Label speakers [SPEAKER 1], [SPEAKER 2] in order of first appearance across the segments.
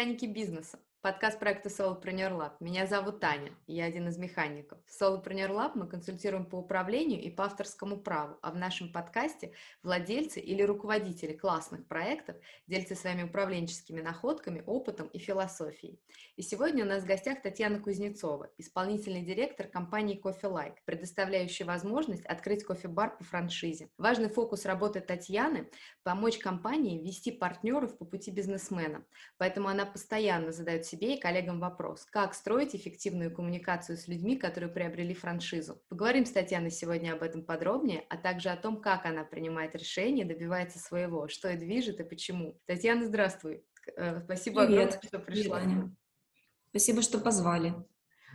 [SPEAKER 1] «Механики бизнеса». Подкаст проекта Solopreneur Lab. Меня зовут Таня, я один из механиков. В Solopreneur Lab мы консультируем по управлению и по авторскому праву, а в нашем подкасте владельцы или руководители классных проектов делятся своими управленческими находками, опытом и философией. И сегодня у нас в гостях Татьяна Кузнецова, исполнительный директор компании Coffee Like, предоставляющая возможность открыть кофе-бар по франшизе. Важный фокус работы Татьяны – помочь компании вести партнеров по пути бизнесмена, поэтому она постоянно задает себе и коллегам вопрос, как строить эффективную коммуникацию с людьми, которые приобрели франшизу. Поговорим с Татьяной сегодня об этом подробнее, а также о том, как она принимает решения, добивается своего, что и движет и почему. Татьяна, здравствуй. Э, спасибо
[SPEAKER 2] Привет.
[SPEAKER 1] огромное, что пришла.
[SPEAKER 2] Привет, Аня. Спасибо, что позвали.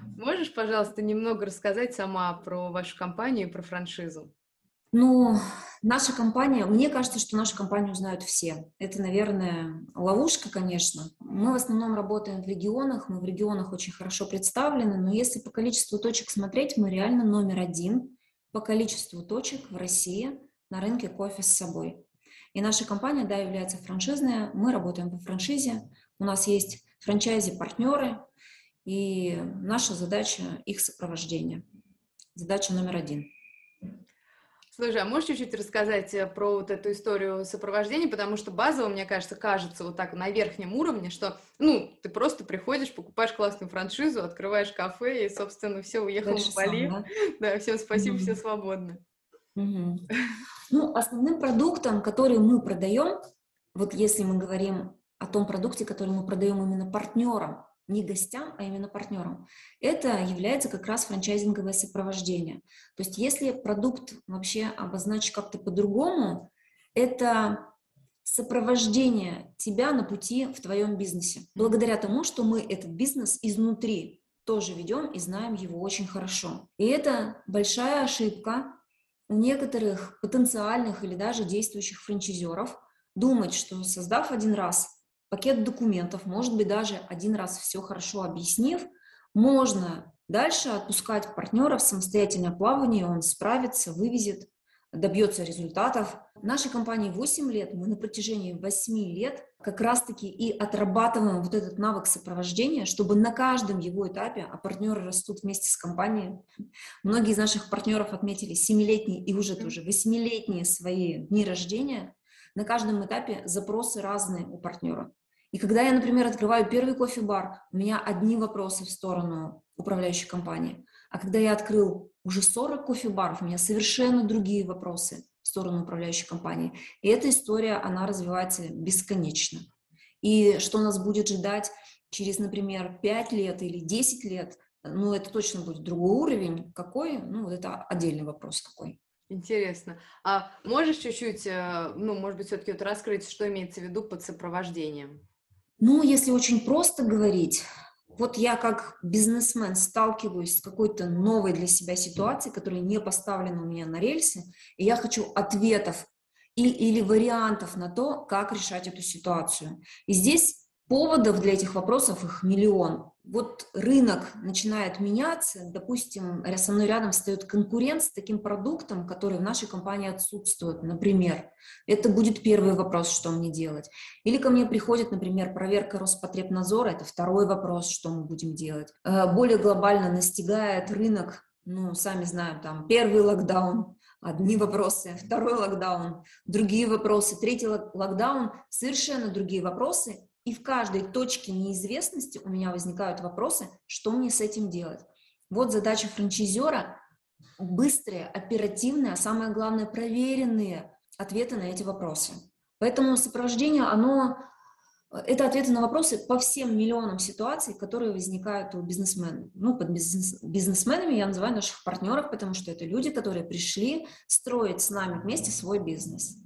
[SPEAKER 1] Можешь, пожалуйста, немного рассказать сама про вашу компанию и про франшизу?
[SPEAKER 2] Ну, наша компания, мне кажется, что нашу компанию знают все. Это, наверное, ловушка, конечно. Мы в основном работаем в регионах, мы в регионах очень хорошо представлены, но если по количеству точек смотреть, мы реально номер один по количеству точек в России на рынке кофе с собой. И наша компания, да, является франшизная, мы работаем по франшизе, у нас есть франчайзи-партнеры, и наша задача их сопровождение. Задача номер один –
[SPEAKER 1] Слушай, а можешь чуть-чуть рассказать э, про вот эту историю сопровождения? Потому что базово, мне кажется, кажется вот так на верхнем уровне, что, ну, ты просто приходишь, покупаешь классную франшизу, открываешь кафе и, собственно, все, уехал
[SPEAKER 2] Дальше
[SPEAKER 1] в Бали.
[SPEAKER 2] сам, да?
[SPEAKER 1] Да, всем спасибо,
[SPEAKER 2] Мгм.
[SPEAKER 1] все свободны.
[SPEAKER 2] Мгм. Ну, основным продуктом, который мы продаем, вот если мы говорим о том продукте, который мы продаем именно партнерам, не гостям, а именно партнерам, это является как раз франчайзинговое сопровождение. То есть если продукт вообще обозначить как-то по-другому, это сопровождение тебя на пути в твоем бизнесе. Благодаря тому, что мы этот бизнес изнутри тоже ведем и знаем его очень хорошо. И это большая ошибка у некоторых потенциальных или даже действующих франчайзеров думать, что создав один раз пакет документов, может быть, даже один раз все хорошо объяснив, можно дальше отпускать партнера в самостоятельное плавание, он справится, вывезет, добьется результатов. Нашей компании 8 лет, мы на протяжении 8 лет как раз-таки и отрабатываем вот этот навык сопровождения, чтобы на каждом его этапе, а партнеры растут вместе с компанией, многие из наших партнеров отметили 7-летние и уже тоже 8-летние свои дни рождения, на каждом этапе запросы разные у партнера. И когда я, например, открываю первый кофе-бар, у меня одни вопросы в сторону управляющей компании. А когда я открыл уже 40 кофе-баров, у меня совершенно другие вопросы в сторону управляющей компании. И эта история, она развивается бесконечно. И что нас будет ждать через, например, 5 лет или 10 лет, ну, это точно будет другой уровень. Какой? Ну, вот это отдельный вопрос какой.
[SPEAKER 1] Интересно. А можешь чуть-чуть, э, ну, может быть, все-таки вот раскрыть, что имеется в виду под сопровождением?
[SPEAKER 2] Ну, если очень просто говорить, вот я как бизнесмен сталкиваюсь с какой-то новой для себя ситуацией, которая не поставлена у меня на рельсы, и я хочу ответов и, или вариантов на то, как решать эту ситуацию. И здесь поводов для этих вопросов их миллион. Вот рынок начинает меняться, допустим, со мной рядом встает конкурент с таким продуктом, который в нашей компании отсутствует, например. Это будет первый вопрос, что мне делать. Или ко мне приходит, например, проверка Роспотребнадзора, это второй вопрос, что мы будем делать. Э, более глобально настигает рынок, ну, сами знаем, там, первый локдаун, одни вопросы, второй локдаун, другие вопросы, третий локдаун, совершенно другие вопросы, и в каждой точке неизвестности у меня возникают вопросы, что мне с этим делать. Вот задача франчайзера – быстрые, оперативные, а самое главное – проверенные ответы на эти вопросы. Поэтому сопровождение, оно это ответы на вопросы по всем миллионам ситуаций, которые возникают у бизнесменов. Ну, под бизнес, бизнесменами я называю наших партнеров, потому что это люди, которые пришли строить с нами вместе свой бизнес.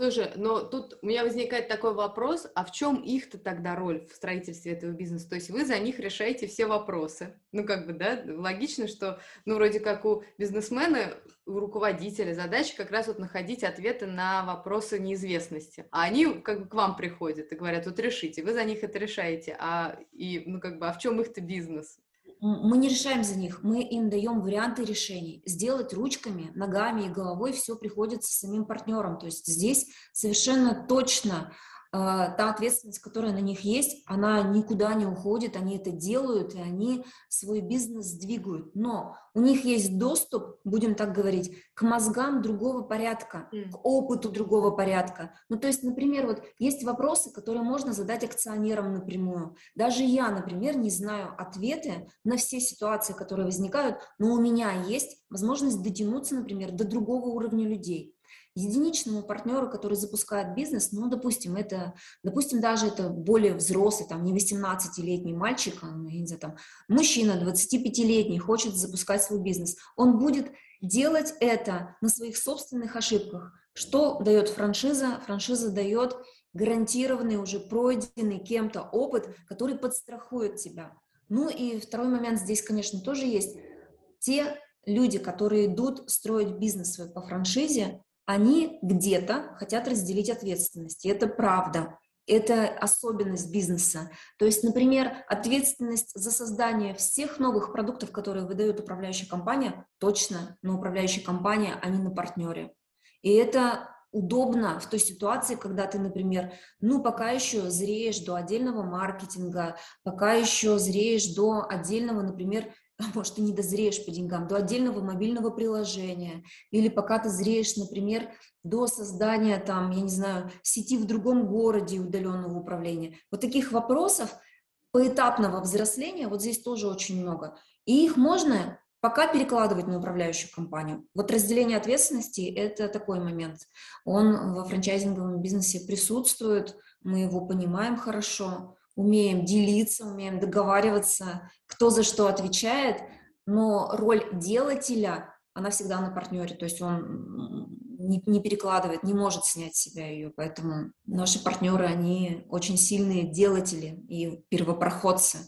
[SPEAKER 1] Слушай, но тут у меня возникает такой вопрос, а в чем их-то тогда роль в строительстве этого бизнеса? То есть вы за них решаете все вопросы. Ну, как бы, да, логично, что, ну, вроде как у бизнесмена, у руководителя задача как раз вот находить ответы на вопросы неизвестности. А они как бы к вам приходят и говорят, вот решите, вы за них это решаете, а, и, ну, как бы, а в чем их-то бизнес?
[SPEAKER 2] Мы не решаем за них, мы им даем варианты решений. Сделать ручками, ногами и головой все приходится самим партнерам. То есть здесь совершенно точно та ответственность, которая на них есть, она никуда не уходит, они это делают, и они свой бизнес двигают. Но у них есть доступ, будем так говорить, к мозгам другого порядка, mm. к опыту другого порядка. Ну, то есть, например, вот есть вопросы, которые можно задать акционерам напрямую. Даже я, например, не знаю ответы на все ситуации, которые возникают, но у меня есть возможность дотянуться, например, до другого уровня людей единичному партнеру, который запускает бизнес, ну, допустим, это, допустим, даже это более взрослый, там, не 18-летний мальчик, а, ну, я не знаю, там, мужчина 25-летний хочет запускать свой бизнес, он будет делать это на своих собственных ошибках. Что дает франшиза? Франшиза дает гарантированный, уже пройденный кем-то опыт, который подстрахует тебя. Ну и второй момент здесь, конечно, тоже есть. Те люди, которые идут строить бизнес свой по франшизе, они где-то хотят разделить ответственность. И это правда. Это особенность бизнеса. То есть, например, ответственность за создание всех новых продуктов, которые выдает управляющая компания, точно на управляющей компании, а не на партнере. И это удобно в той ситуации, когда ты, например, ну, пока еще зреешь до отдельного маркетинга, пока еще зреешь до отдельного, например, может, ты не дозреешь по деньгам, до отдельного мобильного приложения, или пока ты зреешь, например, до создания, там, я не знаю, сети в другом городе удаленного управления. Вот таких вопросов поэтапного взросления вот здесь тоже очень много. И их можно пока перекладывать на управляющую компанию. Вот разделение ответственности – это такой момент. Он во франчайзинговом бизнесе присутствует, мы его понимаем хорошо, умеем делиться, умеем договариваться, кто за что отвечает, но роль делателя, она всегда на партнере, то есть он не, не перекладывает, не может снять с себя ее, поэтому наши партнеры, они очень сильные делатели и первопроходцы.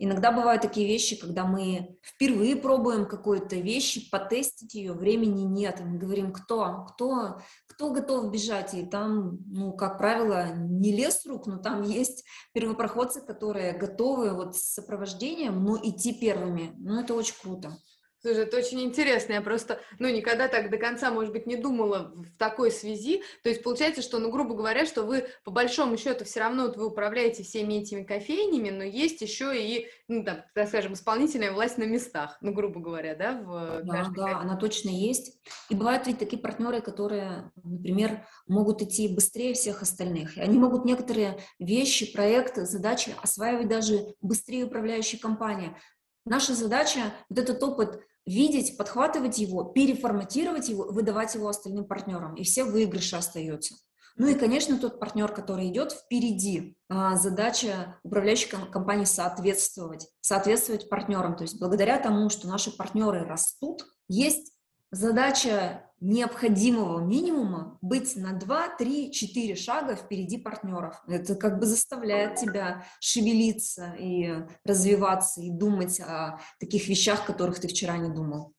[SPEAKER 2] Иногда бывают такие вещи, когда мы впервые пробуем какую-то вещь, потестить ее, времени нет, и мы говорим, кто, кто, кто готов бежать, и там, ну, как правило, не лес рук, но там есть первопроходцы, которые готовы вот с сопровождением, но идти первыми, ну, это очень круто.
[SPEAKER 1] Слушай, это очень интересно. Я просто, ну, никогда так до конца, может быть, не думала в такой связи. То есть получается, что, ну, грубо говоря, что вы по большому счету все равно вот, вы управляете всеми этими кофейнями, но есть еще и, ну, там, так скажем, исполнительная власть на местах, ну, грубо говоря, да?
[SPEAKER 2] В да, да, она точно есть. И бывают ведь такие партнеры, которые, например, могут идти быстрее всех остальных. И они могут некоторые вещи, проекты, задачи осваивать даже быстрее управляющей компании. Наша задача вот этот опыт видеть, подхватывать его, переформатировать его, выдавать его остальным партнерам, и все выигрыши остаются. Ну и, конечно, тот партнер, который идет впереди, а, задача управляющей компании соответствовать, соответствовать партнерам. То есть благодаря тому, что наши партнеры растут, есть задача необходимого минимума быть на 2, 3, 4 шага впереди партнеров. Это как бы заставляет тебя шевелиться и развиваться, и думать о таких вещах, которых ты вчера не думал.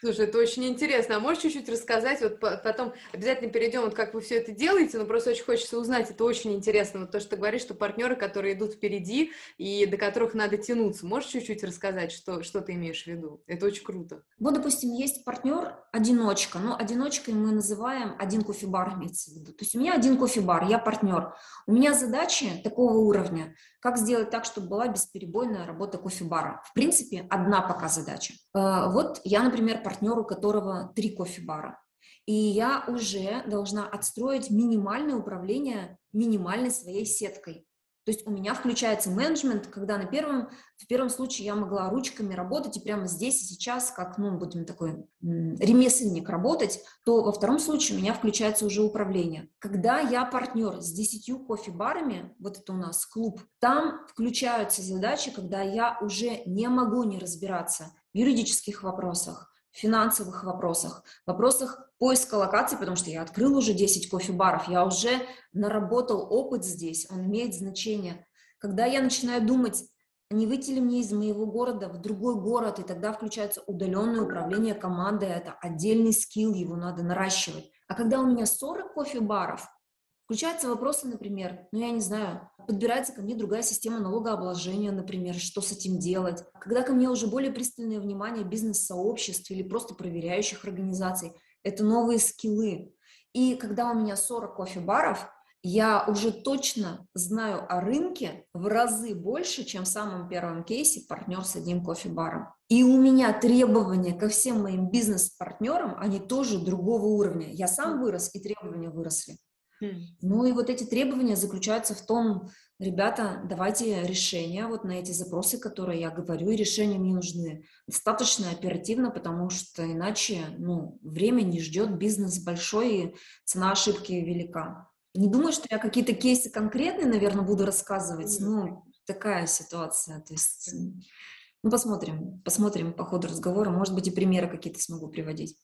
[SPEAKER 1] Слушай, это очень интересно. А можешь чуть-чуть рассказать? Вот потом обязательно перейдем, вот как вы все это делаете, но просто очень хочется узнать. Это очень интересно. Вот то, что ты говоришь, что партнеры, которые идут впереди и до которых надо тянуться. Можешь чуть-чуть рассказать, что, что ты имеешь в виду? Это очень круто.
[SPEAKER 2] Вот, допустим, есть партнер одиночка, но одиночкой мы называем один кофе-бар имеется в виду. То есть у меня один кофе-бар, я партнер. У меня задачи такого уровня, как сделать так, чтобы была бесперебойная работа кофе-бара. В принципе, одна пока задача. Э, вот я, например, партнер, у которого три кофе-бара. И я уже должна отстроить минимальное управление минимальной своей сеткой. То есть у меня включается менеджмент, когда на первом, в первом случае я могла ручками работать и прямо здесь и сейчас, как, ну, будем такой ремесленник работать, то во втором случае у меня включается уже управление. Когда я партнер с 10 кофе-барами, вот это у нас клуб, там включаются задачи, когда я уже не могу не разбираться в юридических вопросах, финансовых вопросах, вопросах поиска локаций, потому что я открыл уже 10 кофе-баров, я уже наработал опыт здесь, он имеет значение. Когда я начинаю думать, не выйти ли мне из моего города в другой город, и тогда включается удаленное управление командой, это отдельный скилл, его надо наращивать. А когда у меня 40 кофе-баров, Включаются вопросы, например, ну я не знаю, подбирается ко мне другая система налогообложения, например, что с этим делать. Когда ко мне уже более пристальное внимание бизнес-сообществ или просто проверяющих организаций, это новые скиллы. И когда у меня 40 кофе-баров, я уже точно знаю о рынке в разы больше, чем в самом первом кейсе партнер с одним кофе-баром. И у меня требования ко всем моим бизнес-партнерам, они тоже другого уровня. Я сам вырос, и требования выросли. Ну и вот эти требования заключаются в том, ребята, давайте решения вот на эти запросы, которые я говорю, и решения мне нужны достаточно оперативно, потому что иначе ну, время не ждет, бизнес большой, и цена ошибки велика. Не думаю, что я какие-то кейсы конкретные, наверное, буду рассказывать. Ну, такая ситуация. То есть, ну, посмотрим, посмотрим по ходу разговора. Может быть, и примеры какие-то смогу приводить.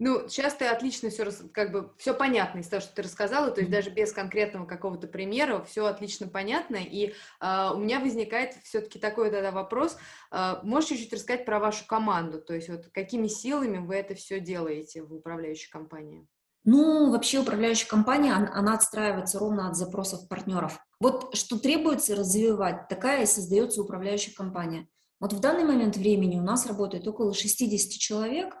[SPEAKER 1] Ну, сейчас ты отлично все, как бы, все понятно из того, что ты рассказала, то есть даже без конкретного какого-то примера все отлично понятно, и э, у меня возникает все-таки такой тогда вопрос, э, можешь чуть-чуть рассказать про вашу команду, то есть вот какими силами вы это все делаете в управляющей компании?
[SPEAKER 2] Ну, вообще управляющая компания, она отстраивается ровно от запросов партнеров. Вот что требуется развивать, такая и создается управляющая компания. Вот в данный момент времени у нас работает около 60 человек,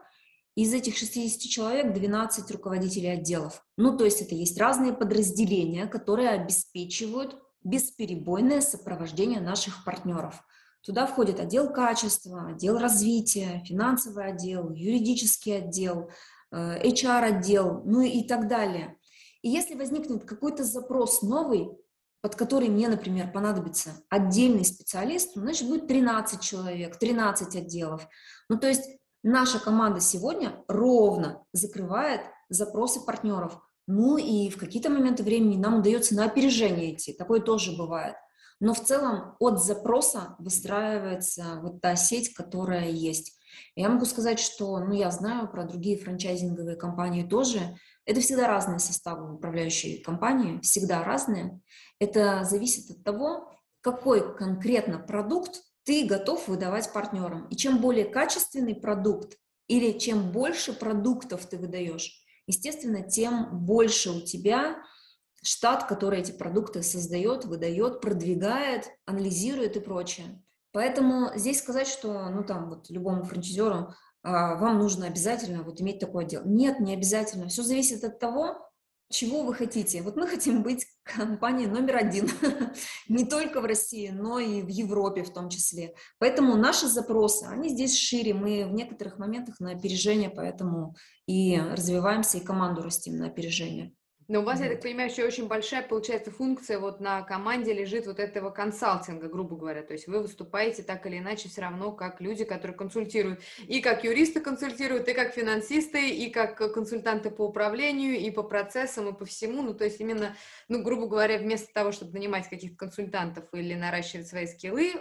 [SPEAKER 2] из этих 60 человек 12 руководителей отделов. Ну, то есть это есть разные подразделения, которые обеспечивают бесперебойное сопровождение наших партнеров. Туда входит отдел качества, отдел развития, финансовый отдел, юридический отдел, HR-отдел, ну и так далее. И если возникнет какой-то запрос новый, под который мне, например, понадобится отдельный специалист, значит, будет 13 человек, 13 отделов. Ну, то есть наша команда сегодня ровно закрывает запросы партнеров. Ну и в какие-то моменты времени нам удается на опережение идти, такое тоже бывает. Но в целом от запроса выстраивается вот та сеть, которая есть. Я могу сказать, что, ну, я знаю про другие франчайзинговые компании тоже. Это всегда разные составы управляющей компании, всегда разные. Это зависит от того, какой конкретно продукт ты готов выдавать партнерам. И чем более качественный продукт или чем больше продуктов ты выдаешь, естественно, тем больше у тебя штат, который эти продукты создает, выдает, продвигает, анализирует и прочее. Поэтому здесь сказать, что, ну, там, вот любому франчайзеру а, вам нужно обязательно вот иметь такое дело. Нет, не обязательно. Все зависит от того, чего вы хотите. Вот мы хотим быть компанией номер один, не только в России, но и в Европе в том числе. Поэтому наши запросы, они здесь шире, мы в некоторых моментах на опережение, поэтому и развиваемся, и команду растим на опережение.
[SPEAKER 1] Но у вас, я так понимаю, еще очень большая, получается, функция вот на команде лежит вот этого консалтинга, грубо говоря. То есть вы выступаете так или иначе все равно как люди, которые консультируют. И как юристы консультируют, и как финансисты, и как консультанты по управлению, и по процессам, и по всему. Ну, то есть именно, ну, грубо говоря, вместо того, чтобы нанимать каких-то консультантов или наращивать свои скиллы,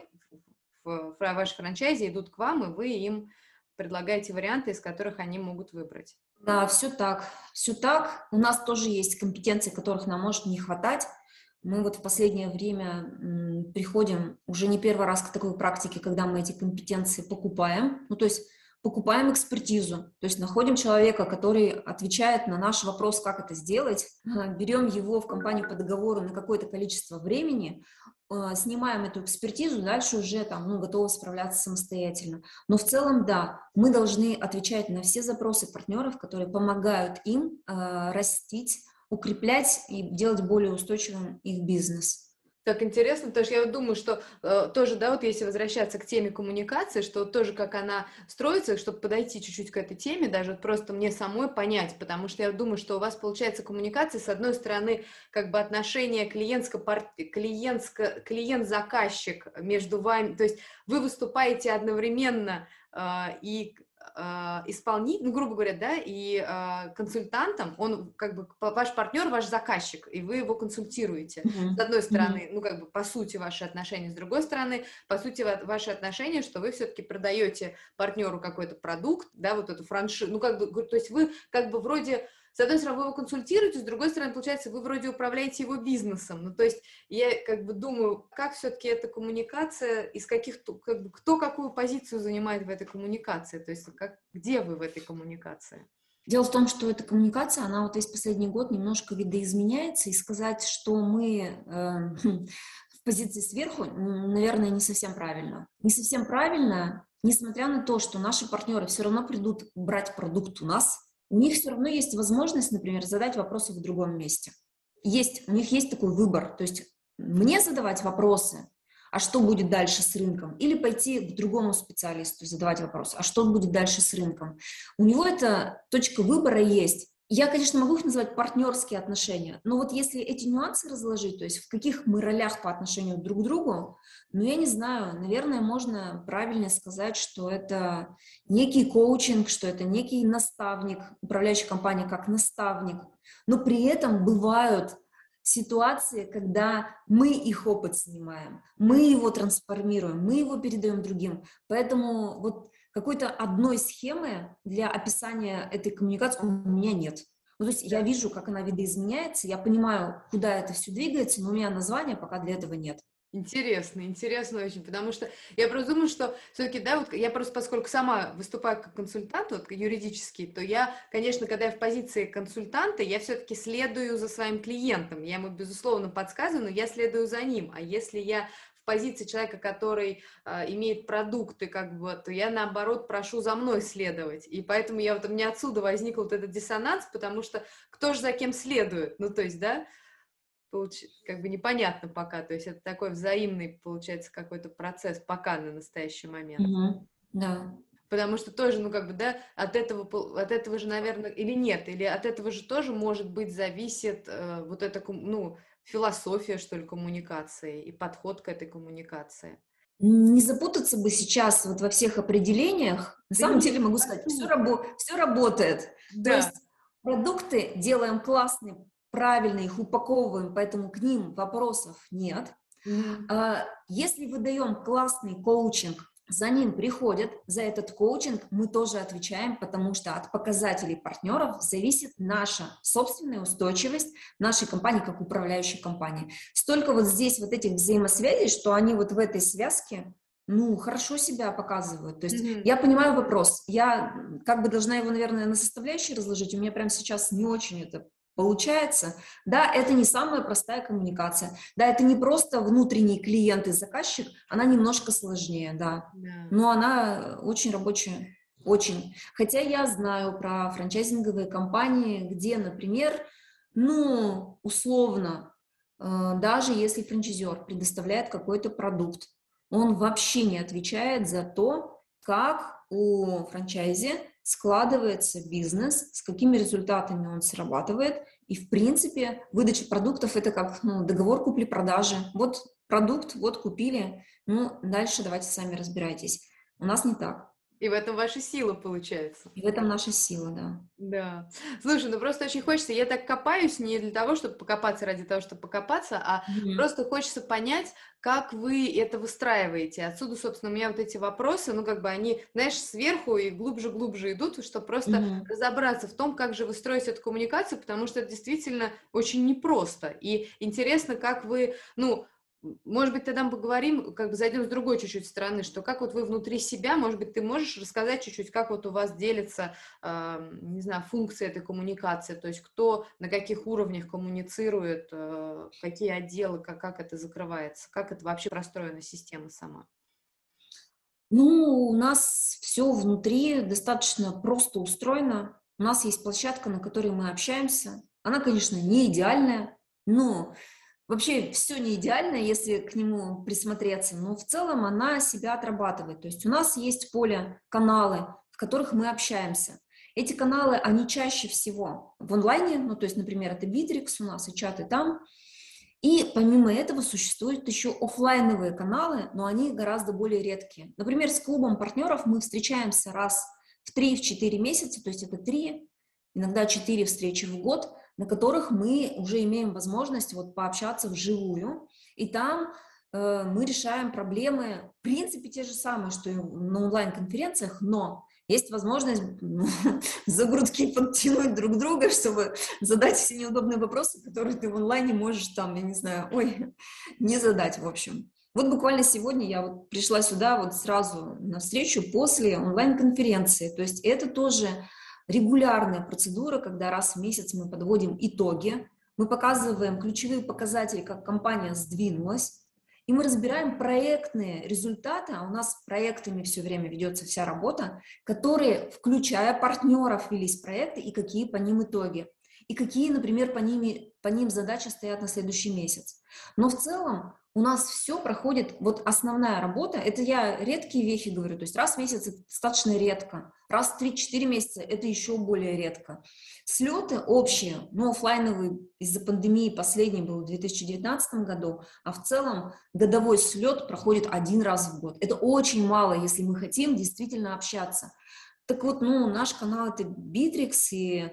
[SPEAKER 1] в, в вашей франчайзе идут к вам, и вы им предлагаете варианты, из которых они могут выбрать.
[SPEAKER 2] Да, все так, все так. У нас тоже есть компетенции, которых нам может не хватать. Мы вот в последнее время приходим уже не первый раз к такой практике, когда мы эти компетенции покупаем. Ну, то есть покупаем экспертизу, то есть находим человека, который отвечает на наш вопрос, как это сделать, берем его в компанию по договору на какое-то количество времени, а, снимаем эту экспертизу, дальше уже там, ну, готовы справляться самостоятельно. Но в целом, да, мы должны отвечать на все запросы партнеров, которые помогают им э, растить, укреплять и делать более устойчивым их бизнес.
[SPEAKER 1] Так интересно, потому что я думаю, что э, тоже, да, вот если возвращаться к теме коммуникации, что тоже как она строится, чтобы подойти чуть-чуть к этой теме, даже вот просто мне самой понять, потому что я думаю, что у вас получается коммуникация, с одной стороны, как бы отношение клиентско клиентско клиент-заказчик между вами, то есть вы выступаете одновременно э, и исполнитель, ну, грубо говоря, да, и э, консультантом, он как бы ваш партнер, ваш заказчик, и вы его консультируете. Mm-hmm. С одной стороны, mm-hmm. ну, как бы по сути ваши отношения, с другой стороны, по сути ваши отношения, что вы все-таки продаете партнеру какой-то продукт, да, вот эту франшизу, ну, как бы, то есть вы как бы вроде с одной стороны, вы его консультируете, с другой стороны, получается, вы вроде управляете его бизнесом. Ну, то есть я как бы думаю, как все-таки эта коммуникация, из каких, как бы, кто какую позицию занимает в этой коммуникации, то есть как, где вы в этой коммуникации?
[SPEAKER 2] Дело в том, что эта коммуникация, она вот весь последний год немножко видоизменяется, и сказать, что мы э, в позиции сверху, наверное, не совсем правильно. Не совсем правильно, несмотря на то, что наши партнеры все равно придут брать продукт у нас, у них все равно есть возможность, например, задать вопросы в другом месте. есть, у них есть такой выбор, то есть мне задавать вопросы, а что будет дальше с рынком, или пойти к другому специалисту задавать вопрос, а что будет дальше с рынком. У него эта точка выбора есть. Я, конечно, могу их называть партнерские отношения, но вот если эти нюансы разложить, то есть в каких мы ролях по отношению друг к другу, ну, я не знаю, наверное, можно правильно сказать, что это некий коучинг, что это некий наставник, управляющий компанией как наставник, но при этом бывают ситуации, когда мы их опыт снимаем, мы его трансформируем, мы его передаем другим. Поэтому вот какой-то одной схемы для описания этой коммуникации у меня нет. Ну, то есть я вижу, как она видоизменяется, я понимаю, куда это все двигается, но у меня названия пока для этого нет.
[SPEAKER 1] Интересно, интересно очень, потому что я просто думаю, что все-таки, да, вот я просто, поскольку сама выступаю как консультант, вот юридический, то я, конечно, когда я в позиции консультанта, я все-таки следую за своим клиентом, я ему, безусловно, подсказываю, но я следую за ним, а если я в позиции человека, который э, имеет продукты, как бы, то я наоборот прошу за мной следовать. И поэтому я вот у меня отсюда возник вот этот диссонанс, потому что кто же за кем следует? Ну, то есть, да, получ... как бы непонятно пока. То есть это такой взаимный, получается, какой-то процесс пока на настоящий момент.
[SPEAKER 2] Угу. Да.
[SPEAKER 1] Потому что тоже, ну, как бы, да, от этого, от этого же, наверное, или нет, или от этого же тоже, может быть, зависит э, вот эта, ну, философия, что ли, коммуникации и подход к этой коммуникации.
[SPEAKER 2] Не запутаться бы сейчас вот во всех определениях. На самом деле могу сказать, все, рабо все работает. Да. То есть продукты делаем классные, правильно их упаковываем, поэтому к ним вопросов нет. Mm-hmm. Если выдаем классный коучинг, за ним приходят, за этот коучинг мы тоже отвечаем, потому что от показателей партнеров зависит наша собственная устойчивость нашей компании как управляющей компании. Столько вот здесь вот этих взаимосвязей, что они вот в этой связке ну, хорошо себя показывают. То есть mm-hmm. я понимаю вопрос. Я как бы должна его, наверное, на составляющие разложить. У меня прямо сейчас не очень это Получается, да, это не самая простая коммуникация, да, это не просто внутренний клиент и заказчик, она немножко сложнее, да, но она очень рабочая, очень. Хотя я знаю про франчайзинговые компании, где, например, ну, условно, э, даже если франчайзер предоставляет какой-то продукт, он вообще не отвечает за то, как у франчайзи складывается бизнес, с какими результатами он срабатывает. И, в принципе, выдача продуктов – это как ну, договор купли-продажи. Вот продукт, вот купили, ну, дальше давайте сами разбирайтесь. У нас не так.
[SPEAKER 1] И в этом ваша сила получается.
[SPEAKER 2] И в этом наша сила, да.
[SPEAKER 1] Да. Слушай, ну просто очень хочется, я так копаюсь не для того, чтобы покопаться ради того, чтобы покопаться, а mm-hmm. просто хочется понять, как вы это выстраиваете. Отсюда, собственно, у меня вот эти вопросы, ну как бы они, знаешь, сверху и глубже-глубже идут, чтобы просто mm-hmm. разобраться в том, как же вы строите эту коммуникацию, потому что это действительно очень непросто. И интересно, как вы, ну, может быть, тогда мы поговорим, как бы зайдем с другой чуть-чуть стороны, что как вот вы внутри себя, может быть, ты можешь рассказать чуть-чуть, как вот у вас делится, э, не знаю, функция этой коммуникации, то есть кто на каких уровнях коммуницирует, э, какие отделы, как, как это закрывается, как это вообще простроена система сама?
[SPEAKER 2] Ну, у нас все внутри достаточно просто устроено. У нас есть площадка, на которой мы общаемся. Она, конечно, не идеальная, но Вообще все не идеально, если к нему присмотреться, но в целом она себя отрабатывает. То есть у нас есть поле, каналы, в которых мы общаемся. Эти каналы, они чаще всего в онлайне, ну то есть, например, это Битрикс у нас и чаты там. И помимо этого существуют еще офлайновые каналы, но они гораздо более редкие. Например, с клубом партнеров мы встречаемся раз в 3-4 месяца, то есть это 3, иногда 4 встречи в год – на которых мы уже имеем возможность вот пообщаться вживую, и там э, мы решаем проблемы, в принципе, те же самые, что и на онлайн-конференциях, но есть возможность ну, за грудки подтянуть друг друга, чтобы задать все неудобные вопросы, которые ты в онлайне можешь там, я не знаю, ой, не задать, в общем. Вот буквально сегодня я вот пришла сюда вот сразу на встречу после онлайн-конференции. То есть это тоже регулярная процедура, когда раз в месяц мы подводим итоги, мы показываем ключевые показатели, как компания сдвинулась, и мы разбираем проектные результаты, а у нас проектами все время ведется вся работа, которые, включая партнеров, велись проекты и какие по ним итоги. и какие, например, по, ними, по ним задачи стоят на следующий месяц. Но в целом у нас все проходит, вот основная работа, это я редкие вехи говорю, то есть раз в месяц это достаточно редко, раз в 3-4 месяца это еще более редко. Слеты общие, но офлайновые из-за пандемии последний был в 2019 году, а в целом годовой слет проходит один раз в год. Это очень мало, если мы хотим действительно общаться. Так вот, ну, наш канал это Bittrex и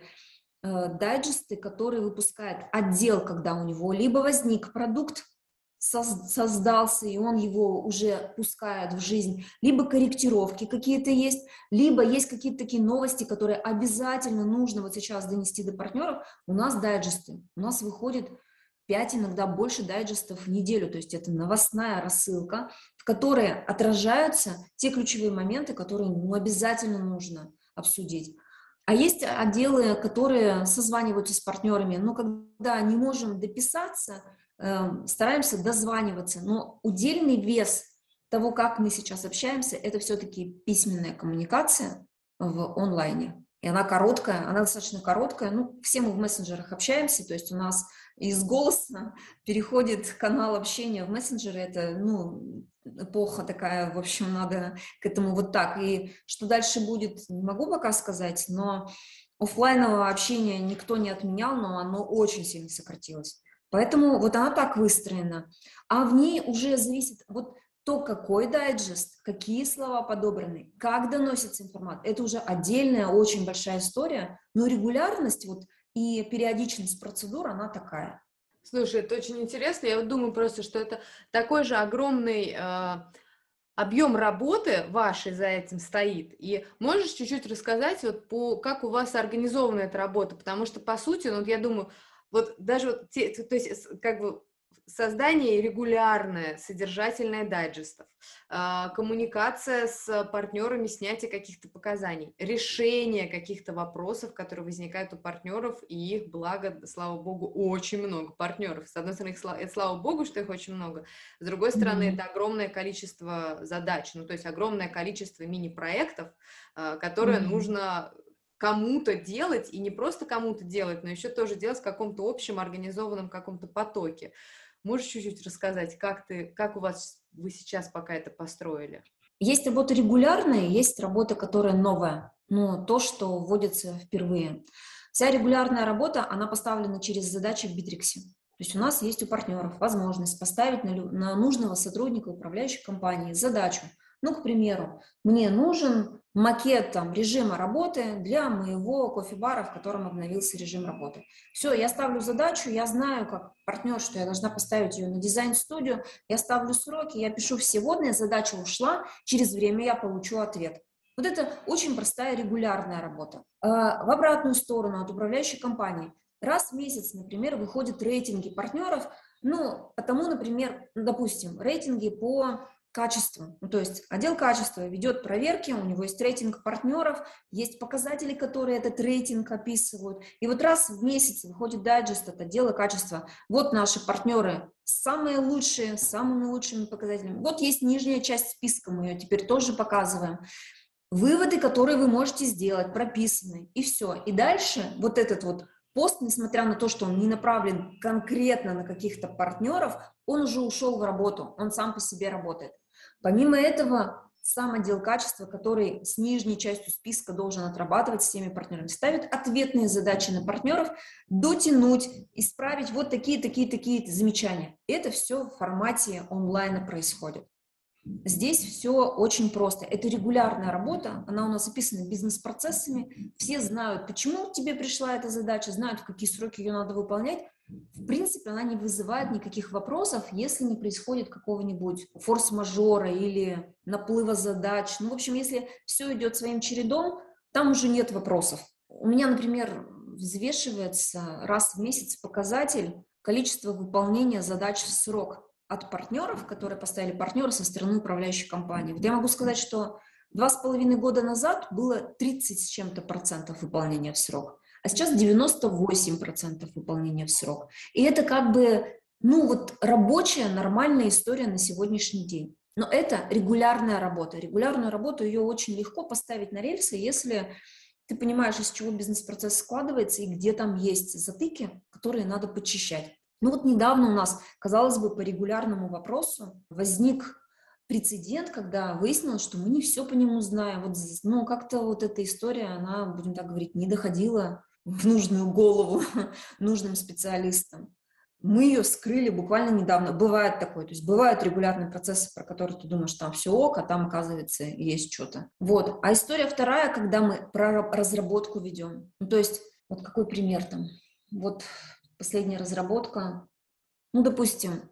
[SPEAKER 2] э, дайджесты, которые выпускает отдел, когда у него либо возник продукт, создался, и он его уже пускает в жизнь, либо корректировки какие-то есть, либо есть какие-то такие новости, которые обязательно нужно вот сейчас донести до партнеров. У нас дайджесты, у нас выходит 5, иногда больше дайджестов в неделю, то есть это новостная рассылка, в которой отражаются те ключевые моменты, которые ну, обязательно нужно обсудить. А есть отделы, которые созваниваются с партнерами, но когда не можем дописаться – стараемся дозваниваться, но удельный вес того, как мы сейчас общаемся, это все-таки письменная коммуникация в онлайне. И она короткая, она достаточно короткая. Ну, все мы в мессенджерах общаемся, то есть у нас из голоса переходит канал общения в мессенджеры. Это, ну, эпоха такая, в общем, надо к этому вот так. И что дальше будет, не могу пока сказать, но офлайнового общения никто не отменял, но оно очень сильно сократилось. Поэтому вот она так выстроена. А в ней уже зависит вот то, какой дайджест, какие слова подобраны, как доносится информация. Это уже отдельная, очень большая история, но регулярность вот и периодичность процедур, она такая.
[SPEAKER 1] Слушай, это очень интересно. Я вот думаю просто, что это такой же огромный э, объем работы вашей за этим стоит. И можешь чуть-чуть рассказать, вот по, как у вас организована эта работа? Потому что, по сути, ну, вот я думаю, вот даже вот те, то есть как бы создание регулярное, содержательное дайджестов, а, коммуникация с партнерами, снятие каких-то показаний, решение каких-то вопросов, которые возникают у партнеров, и их, благо, слава богу, очень много партнеров. С одной стороны, это слава богу, что их очень много, с другой стороны, mm-hmm. это огромное количество задач, ну, то есть огромное количество мини-проектов, а, которые mm-hmm. нужно кому-то делать, и не просто кому-то делать, но еще тоже делать в каком-то общем организованном каком-то потоке. Можешь чуть-чуть рассказать, как, ты, как у вас вы сейчас пока это построили?
[SPEAKER 2] Есть работа регулярная, есть работа, которая новая, но то, что вводится впервые. Вся регулярная работа, она поставлена через задачи в Битриксе. То есть у нас есть у партнеров возможность поставить на, на нужного сотрудника управляющей компании задачу. Ну, к примеру, мне нужен макет там, режима работы для моего кофе-бара, в котором обновился режим работы. Все, я ставлю задачу, я знаю, как партнер, что я должна поставить ее на дизайн-студию, я ставлю сроки, я пишу все водные, задача ушла, через время я получу ответ. Вот это очень простая регулярная работа. А, в обратную сторону от управляющей компании. Раз в месяц, например, выходят рейтинги партнеров, ну, потому, например, допустим, рейтинги по качество. Ну, то есть отдел качества ведет проверки, у него есть рейтинг партнеров, есть показатели, которые этот рейтинг описывают. И вот раз в месяц выходит дайджест от отдела качества. Вот наши партнеры, самые лучшие, с самыми лучшими показателями. Вот есть нижняя часть списка, мы ее теперь тоже показываем. Выводы, которые вы можете сделать, прописаны, и все. И дальше вот этот вот пост, несмотря на то, что он не направлен конкретно на каких-то партнеров, он уже ушел в работу, он сам по себе работает. Помимо этого, сам отдел качества, который с нижней частью списка должен отрабатывать с теми партнерами, ставит ответные задачи на партнеров, дотянуть, исправить вот такие, такие, такие замечания. Это все в формате онлайна происходит. Здесь все очень просто. Это регулярная работа, она у нас описана бизнес-процессами. Все знают, почему тебе пришла эта задача, знают, в какие сроки ее надо выполнять. В принципе, она не вызывает никаких вопросов, если не происходит какого-нибудь форс-мажора или наплыва задач. Ну, в общем, если все идет своим чередом, там уже нет вопросов. У меня, например, взвешивается раз в месяц показатель количества выполнения задач в срок от партнеров, которые поставили партнеры со стороны управляющей компании. Вот я могу сказать, что два с половиной года назад было 30 с чем-то процентов выполнения в срок, а сейчас 98 процентов выполнения в срок. И это как бы, ну вот рабочая, нормальная история на сегодняшний день. Но это регулярная работа. Регулярную работу ее очень легко поставить на рельсы, если ты понимаешь, из чего бизнес-процесс складывается и где там есть затыки, которые надо почищать. Ну вот недавно у нас, казалось бы, по регулярному вопросу возник прецедент, когда выяснилось, что мы не все по нему знаем. Вот, ну, как-то вот эта история, она, будем так говорить, не доходила в нужную голову нужным специалистам. Мы ее скрыли буквально недавно. Бывает такое. То есть бывают регулярные процессы, про которые ты думаешь, там все ок, а там, оказывается, есть что-то. Вот. А история вторая, когда мы про разработку ведем. Ну, то есть, вот какой пример там? Вот последняя разработка. Ну, допустим,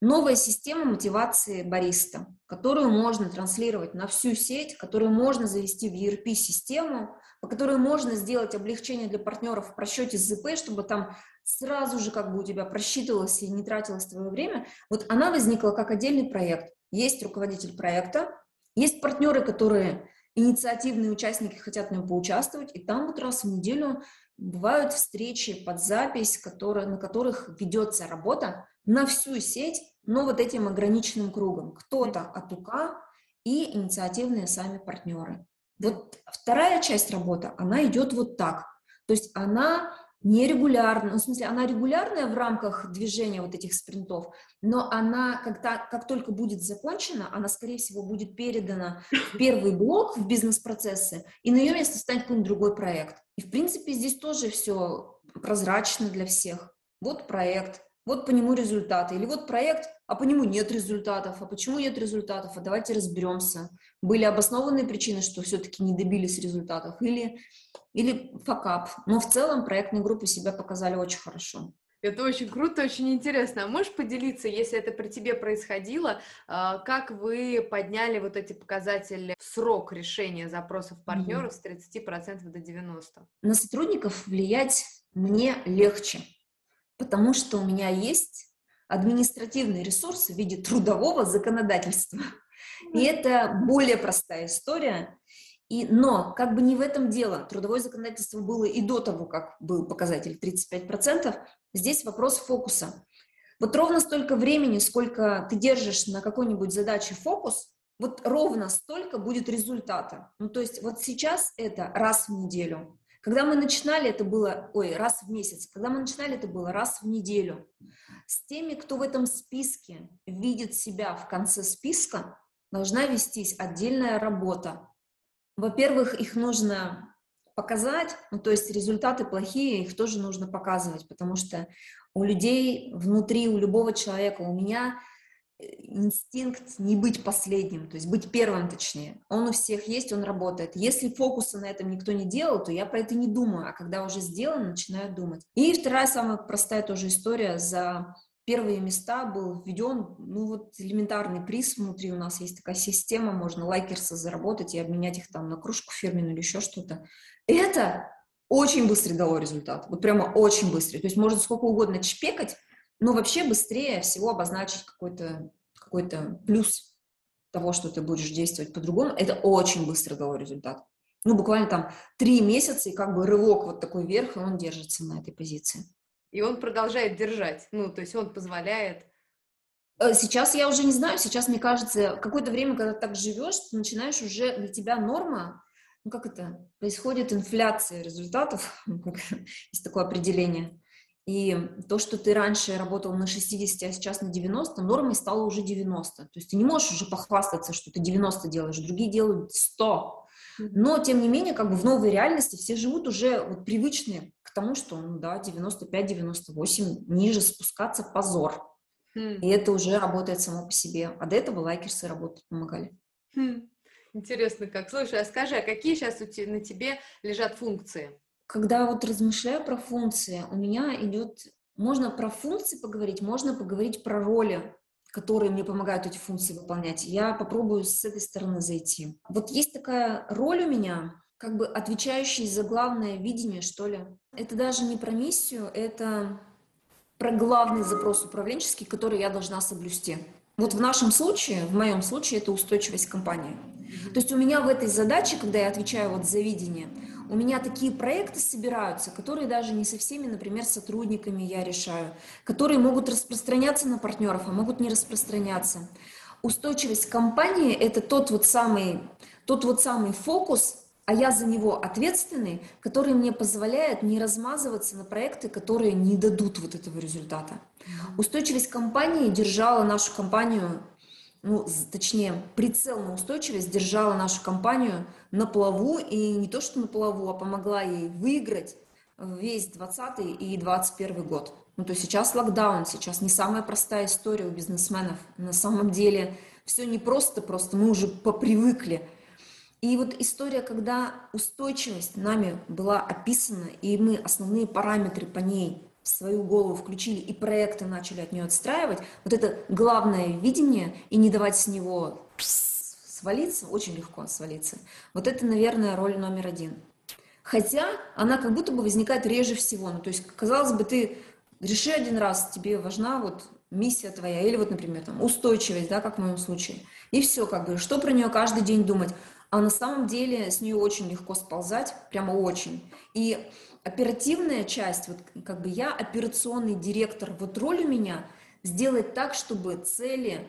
[SPEAKER 2] новая система мотивации бариста, которую можно транслировать на всю сеть, которую можно завести в ERP-систему, по которой можно сделать облегчение для партнеров в просчете ЗП, чтобы там сразу же как бы у тебя просчитывалось и не тратилось твое время. Вот она возникла как отдельный проект. Есть руководитель проекта, есть партнеры, которые инициативные участники хотят в нем поучаствовать, и там вот раз в неделю бывают встречи под запись, которые, на которых ведется работа на всю сеть, но вот этим ограниченным кругом. Кто-то от УК и инициативные сами партнеры. Вот вторая часть работы, она идет вот так. То есть она нерегулярно, ну, в смысле, она регулярная в рамках движения вот этих спринтов, но она, когда, как только будет закончена, она, скорее всего, будет передана в первый блок в бизнес-процессы, и на ее место станет какой-нибудь другой проект. И, в принципе, здесь тоже все прозрачно для всех. Вот проект, вот по нему результаты. Или вот проект, а по нему нет результатов. А почему нет результатов? А давайте разберемся. Были обоснованные причины, что все-таки не добились результатов. Или, или факап. Но в целом проектные группы себя показали очень хорошо.
[SPEAKER 1] Это очень круто, очень интересно. А можешь поделиться, если это при тебе происходило, а, как вы подняли вот эти показатели, срок решения запросов партнеров с 30% до 90%?
[SPEAKER 2] На сотрудников влиять мне легче потому что у меня есть административный ресурс в виде трудового законодательства. И это более простая история. И, но как бы не в этом дело. Трудовое законодательство было и до того, как был показатель 35%. Здесь вопрос фокуса. Вот ровно столько времени, сколько ты держишь на какой-нибудь задаче фокус, вот ровно столько будет результата. Ну, то есть вот сейчас это раз в неделю, когда мы начинали, это было, ой, раз в месяц. Когда мы начинали, это было раз в неделю. С теми, кто в этом списке видит себя в конце списка, должна вестись отдельная работа. Во-первых, их нужно показать, ну, то есть результаты плохие, их тоже нужно показывать, потому что у людей внутри, у любого человека, у меня инстинкт не быть последним, то есть быть первым точнее. Он у всех есть, он работает. Если фокуса на этом никто не делал, то я про это не думаю, а когда уже сделано, начинаю думать. И вторая самая простая тоже история. За первые места был введен, ну вот элементарный приз внутри у нас есть такая система, можно лайкерсы заработать и обменять их там на кружку фирменную или еще что-то. Это очень быстро дало результат, вот прямо очень быстрый. То есть можно сколько угодно чпекать, но вообще быстрее всего обозначить какой-то какой плюс того, что ты будешь действовать по-другому, это очень быстро дало результат. Ну, буквально там три месяца, и как бы рывок вот такой вверх, и он держится на этой позиции.
[SPEAKER 1] И он продолжает держать, ну, то есть он позволяет
[SPEAKER 2] э, Сейчас я уже не знаю, сейчас, мне кажется, какое-то время, когда ты так живешь, ты начинаешь уже, для тебя норма, ну как это, происходит инфляция результатов, есть такое определение, и то, что ты раньше работал на 60, а сейчас на 90, нормой стало уже 90. То есть ты не можешь уже похвастаться, что ты 90 делаешь, другие делают 100. Но, тем не менее, как бы в новой реальности все живут уже вот привычные к тому, что, ну да, 95-98, ниже спускаться позор. Mm. И это уже работает само по себе. А до этого лайкерсы работать помогали.
[SPEAKER 1] Mm. Интересно как. Слушай, а скажи, а какие сейчас у тебя, на тебе лежат функции?
[SPEAKER 2] Когда вот размышляю про функции, у меня идет, можно про функции поговорить, можно поговорить про роли, которые мне помогают эти функции выполнять. Я попробую с этой стороны зайти. Вот есть такая роль у меня, как бы отвечающая за главное видение, что ли. Это даже не про миссию, это про главный запрос управленческий, который я должна соблюсти. Вот в нашем случае, в моем случае, это устойчивость компании. То есть у меня в этой задаче, когда я отвечаю вот за видение, у меня такие проекты собираются, которые даже не со всеми, например, сотрудниками я решаю, которые могут распространяться на партнеров, а могут не распространяться. Устойчивость компании – это тот вот самый, тот вот самый фокус, а я за него ответственный, который мне позволяет не размазываться на проекты, которые не дадут вот этого результата. Устойчивость компании держала нашу компанию, ну, точнее, прицел на устойчивость держала нашу компанию на плаву, и не то, что на плаву, а помогла ей выиграть весь 20 и 21 год. Ну, то есть сейчас локдаун, сейчас не самая простая история у бизнесменов. На самом деле все не просто, просто мы уже попривыкли. И вот история, когда устойчивость нами была описана, и мы основные параметры по ней свою голову включили, и проекты начали от нее отстраивать, вот это главное видение, и не давать с него свалиться, очень легко свалиться. Вот это, наверное, роль номер один. Хотя она как будто бы возникает реже всего. Ну, то есть, казалось бы, ты реши один раз, тебе важна вот миссия твоя, или вот, например, там, устойчивость, да, как в моем случае. И все, как бы, что про нее каждый день думать. А на самом деле с нее очень легко сползать, прямо очень. И оперативная часть, вот как бы я операционный директор, вот роль у меня сделать так, чтобы цели,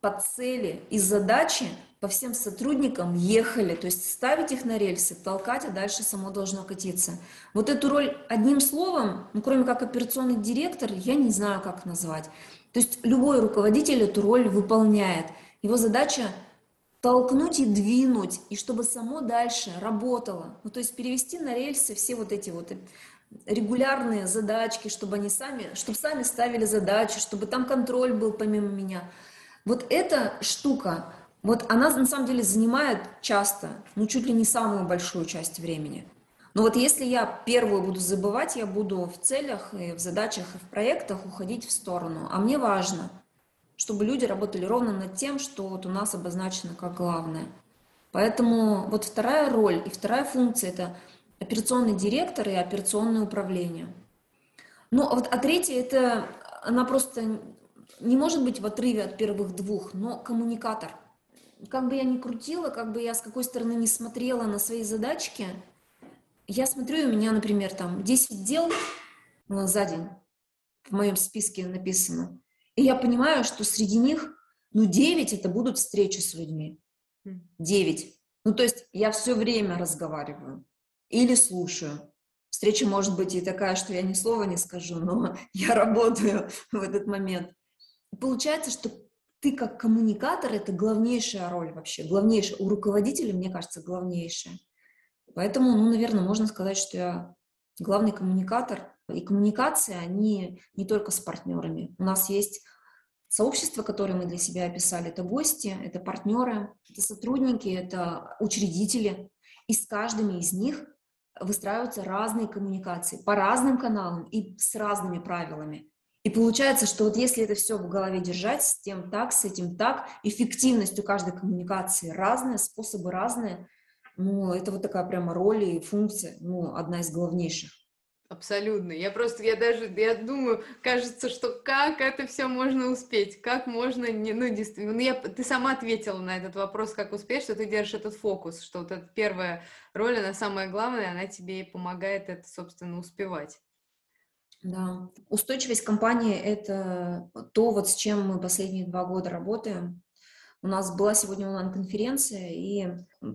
[SPEAKER 2] под цели и задачи по всем сотрудникам ехали, то есть ставить их на рельсы, толкать, а дальше само должно катиться. Вот эту роль одним словом, ну, кроме как операционный директор, я не знаю, как назвать. То есть любой руководитель эту роль выполняет. Его задача толкнуть и двинуть, и чтобы само дальше работало. Ну, то есть перевести на рельсы все вот эти вот регулярные задачки, чтобы они сами, чтобы сами ставили задачи, чтобы там контроль был помимо меня. Вот эта штука, вот она на самом деле занимает часто, ну чуть ли не самую большую часть времени. Но вот если я первую буду забывать, я буду в целях и в задачах и в проектах уходить в сторону. А мне важно, чтобы люди работали ровно над тем, что вот у нас обозначено как главное. Поэтому вот вторая роль и вторая функция – это операционный директор и операционное управление. Ну, а вот а третья – это она просто не может быть в отрыве от первых двух, но коммуникатор – как бы я ни крутила, как бы я с какой стороны не смотрела на свои задачки, я смотрю, у меня, например, там 10 дел ну, за день в моем списке написано. И я понимаю, что среди них, ну, 9 это будут встречи с людьми. 9. Ну, то есть я все время разговариваю или слушаю. Встреча может быть и такая, что я ни слова не скажу, но я работаю в этот момент. И получается, что ты как коммуникатор – это главнейшая роль вообще, главнейшая. У руководителя, мне кажется, главнейшая. Поэтому, ну, наверное, можно сказать, что я главный коммуникатор. И коммуникации, они не только с партнерами. У нас есть сообщество, которое мы для себя описали. Это гости, это партнеры, это сотрудники, это учредители. И с каждыми из них выстраиваются разные коммуникации по разным каналам и с разными правилами. И получается, что вот если это все в голове держать, с тем так, с этим так, эффективность у каждой коммуникации разная, способы разные, ну, это вот такая прямо роль и функция, ну, одна из главнейших.
[SPEAKER 1] Абсолютно. Я просто, я даже, я думаю, кажется, что как это все можно успеть, как можно, не, ну, действительно, ну, я, ты сама ответила на этот вопрос, как успеть, что ты держишь этот фокус, что вот эта первая роль, она самая главная, она тебе и помогает это, собственно, успевать.
[SPEAKER 2] Да. Устойчивость компании – это то, вот с чем мы последние два года работаем. У нас была сегодня онлайн-конференция, и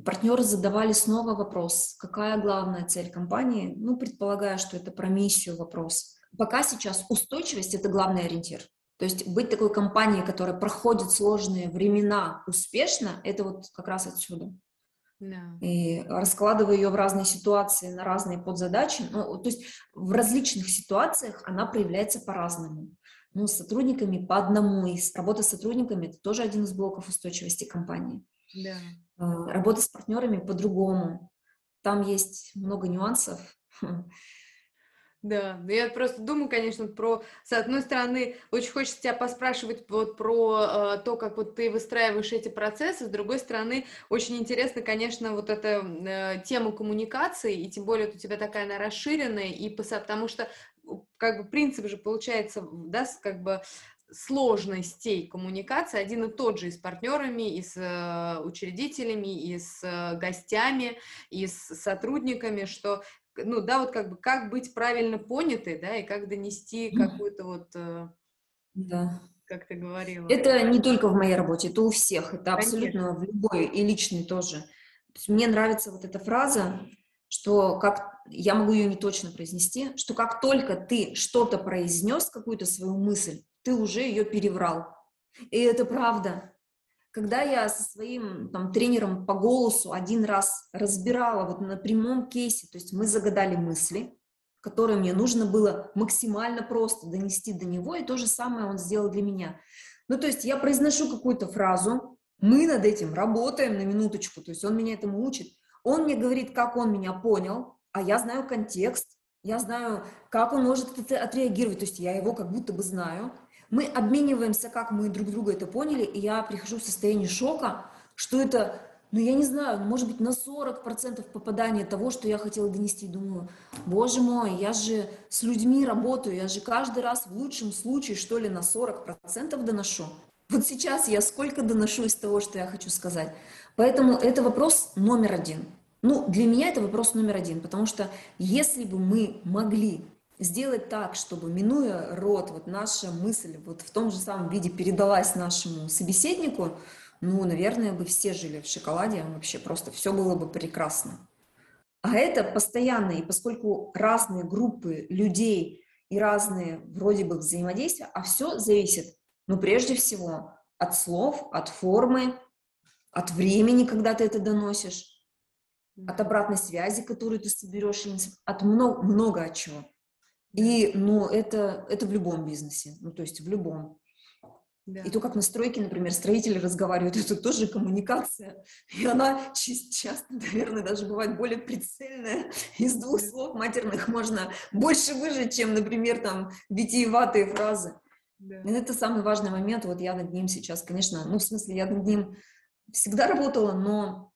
[SPEAKER 2] партнеры задавали снова вопрос, какая главная цель компании, ну, предполагая, что это про миссию вопрос. Пока сейчас устойчивость – это главный ориентир. То есть быть такой компанией, которая проходит сложные времена успешно, это вот как раз отсюда. Да. И раскладывая ее в разные ситуации, на разные подзадачи. Ну, то есть в различных ситуациях она проявляется по-разному. Ну, с сотрудниками по одному, и работа с сотрудниками – это тоже один из блоков устойчивости компании. Да. А, работа с партнерами по-другому. Там есть много нюансов.
[SPEAKER 1] Да, я просто думаю, конечно, про, с одной стороны, очень хочется тебя поспрашивать вот про э, то, как вот ты выстраиваешь эти процессы, с другой стороны, очень интересно, конечно, вот эта э, тема коммуникации, и тем более у тебя такая она расширенная, и потому что как бы принцип же получается, да, как бы сложностей коммуникации один и тот же и с партнерами, и с э, учредителями, и с э, гостями, и с сотрудниками, что ну, да, вот как бы, как быть правильно понятой, да, и как донести какую-то вот, э, да. как ты говорила.
[SPEAKER 2] Это не только в моей работе, это у всех, это Конечно. абсолютно в любой, и личный тоже. мне нравится вот эта фраза, что как я могу ее не точно произнести, что как только ты что-то произнес, какую-то свою мысль, ты уже ее переврал. И это правда. Когда я со своим там, тренером по голосу один раз разбирала вот на прямом кейсе, то есть мы загадали мысли, которые мне нужно было максимально просто донести до него, и то же самое он сделал для меня. Ну, то есть я произношу какую-то фразу, мы над этим работаем на минуточку, то есть он меня этому учит, он мне говорит, как он меня понял, а я знаю контекст, я знаю, как он может это отреагировать, то есть я его как будто бы знаю. Мы обмениваемся, как мы друг друга это поняли, и я прихожу в состояние шока, что это, ну я не знаю, может быть на 40% попадания того, что я хотела донести. Думаю, боже мой, я же с людьми работаю, я же каждый раз в лучшем случае, что ли, на 40% доношу. Вот сейчас я сколько доношу из того, что я хочу сказать. Поэтому это вопрос номер один. Ну, для меня это вопрос номер один, потому что если бы мы могли сделать так, чтобы, минуя рот, вот наша мысль вот в том же самом виде передалась нашему собеседнику, ну, наверное, бы все жили в шоколаде, вообще просто все было бы прекрасно. А это постоянно, и поскольку разные группы людей и разные вроде бы взаимодействия, а все зависит, ну, прежде всего, от слов, от формы, от времени, когда ты это доносишь, от обратной связи, которую ты соберешь, от много, много от чего. И, ну, это, это в любом бизнесе, ну, то есть в любом. Да. И то, как на стройке, например, строители разговаривают, это тоже коммуникация. И она часто, наверное, даже бывает более прицельная. Из двух слов матерных можно больше выжить, чем, например, там, витиеватые фразы. Да. И это самый важный момент. Вот я над ним сейчас, конечно, ну, в смысле, я над ним всегда работала, но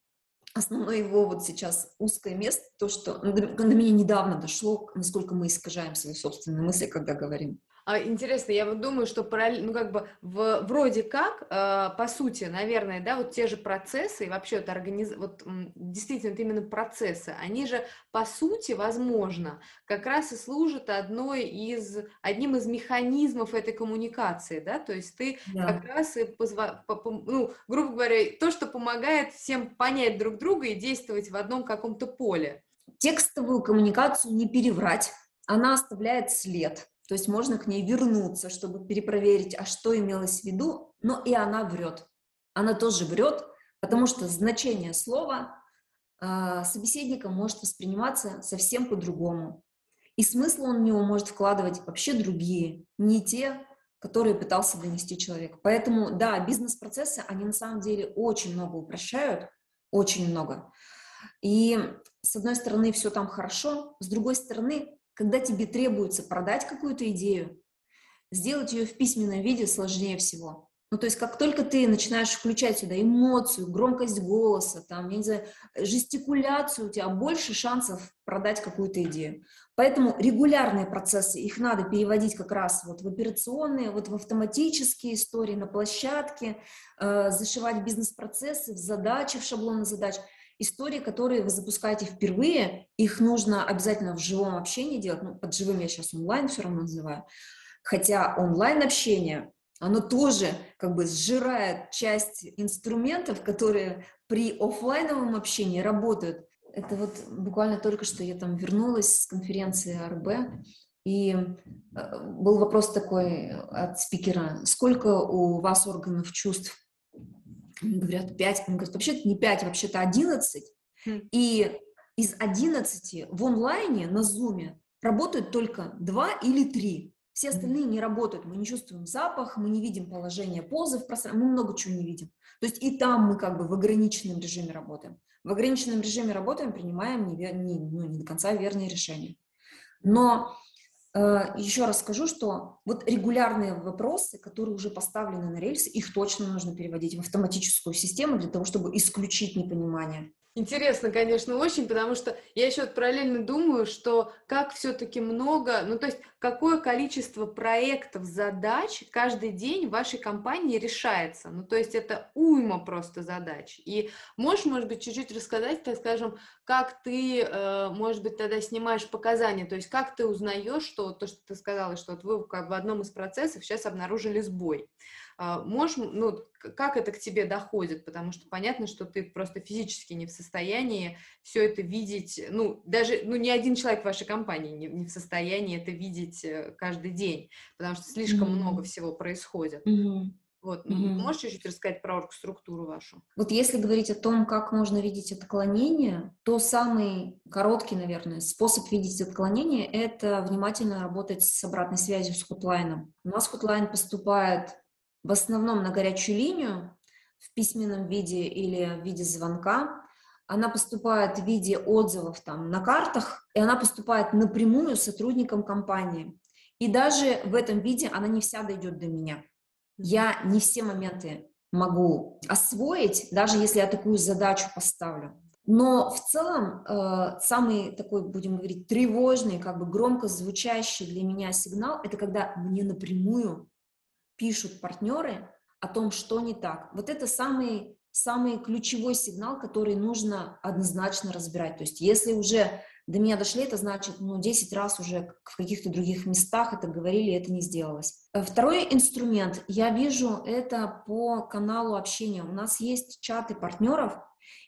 [SPEAKER 2] основное его вот сейчас узкое место, то, что до, до меня недавно дошло, насколько мы искажаем свои собственные мысли, когда говорим.
[SPEAKER 1] А, интересно, я вот думаю, что параллельно, ну как бы в, вроде как, э, по сути, наверное, да, вот те же процессы и вообще это организ... вот действительно это именно процессы, они же по сути, возможно, как раз и служат одной из одним из механизмов этой коммуникации, да, то есть ты да. как раз и позва... ну грубо говоря, то, что помогает всем понять друг друга и действовать в одном каком-то поле.
[SPEAKER 2] Текстовую коммуникацию не переврать, она оставляет след то есть можно к ней вернуться, чтобы перепроверить, а что имелось в виду, но и она врет. Она тоже врет, потому что значение слова э, собеседника может восприниматься совсем по-другому. И смысл он в него может вкладывать вообще другие, не те, которые пытался донести человек. Поэтому, да, бизнес-процессы, они на самом деле очень много упрощают, очень много. И с одной стороны, все там хорошо, с другой стороны, когда тебе требуется продать какую-то идею, сделать ее в письменном виде сложнее всего. Ну, то есть как только ты начинаешь включать сюда эмоцию, громкость голоса, там, я не знаю, жестикуляцию, у тебя больше шансов продать какую-то идею. Поэтому регулярные процессы, их надо переводить как раз вот в операционные, вот в автоматические истории на площадке, э, зашивать бизнес-процессы в задачи, в шаблоны задач – истории, которые вы запускаете впервые, их нужно обязательно в живом общении делать, ну, под живым я сейчас онлайн все равно называю, хотя онлайн-общение, оно тоже как бы сжирает часть инструментов, которые при офлайновом общении работают. Это вот буквально только что я там вернулась с конференции РБ, и э, был вопрос такой от спикера, сколько у вас органов чувств говорят 5, они говорят, вообще-то не 5, вообще-то 11. Хм. И из 11 в онлайне на зуме работают только 2 или 3. Все остальные не работают, мы не чувствуем запах, мы не видим положение позы в пространстве, мы много чего не видим. То есть и там мы как бы в ограниченном режиме работаем. В ограниченном режиме работаем, принимаем не, не, ну, не до конца верные решения. Но Еще раз скажу, что вот регулярные вопросы, которые уже поставлены на рельсы, их точно нужно переводить в автоматическую систему для того, чтобы исключить непонимание.
[SPEAKER 1] Интересно, конечно, очень, потому что я еще параллельно думаю, что как все-таки много, ну то есть какое количество проектов, задач каждый день в вашей компании решается. Ну то есть это уйма просто задач. И можешь, может быть, чуть-чуть рассказать, так скажем, как ты, э, может быть, тогда снимаешь показания, то есть как ты узнаешь, что то, что ты сказала, что вот вы в одном из процессов сейчас обнаружили сбой. А, можешь, ну, как это к тебе доходит? Потому что понятно, что ты просто физически не в состоянии все это видеть, ну, даже, ну, ни один человек в вашей компании не, не в состоянии это видеть э, каждый день, потому что слишком mm-hmm. много всего происходит. Mm-hmm. Вот, угу. можешь чуть-чуть рассказать про оргструктуру вашу?
[SPEAKER 2] Вот если говорить о том, как можно видеть отклонение, то самый короткий, наверное, способ видеть отклонение – это внимательно работать с обратной связью с хутлайном. У нас хутлайн поступает в основном на горячую линию в письменном виде или в виде звонка. Она поступает в виде отзывов там на картах, и она поступает напрямую сотрудникам компании. И даже в этом виде она не вся дойдет до меня. Я не все моменты могу освоить, даже если я такую задачу поставлю. Но в целом э, самый такой, будем говорить, тревожный, как бы громко звучащий для меня сигнал, это когда мне напрямую пишут партнеры о том, что не так. Вот это самый, самый ключевой сигнал, который нужно однозначно разбирать. То есть если уже до меня дошли, это значит, ну, 10 раз уже в каких-то других местах это говорили, это не сделалось. Второй инструмент, я вижу это по каналу общения. У нас есть чаты партнеров,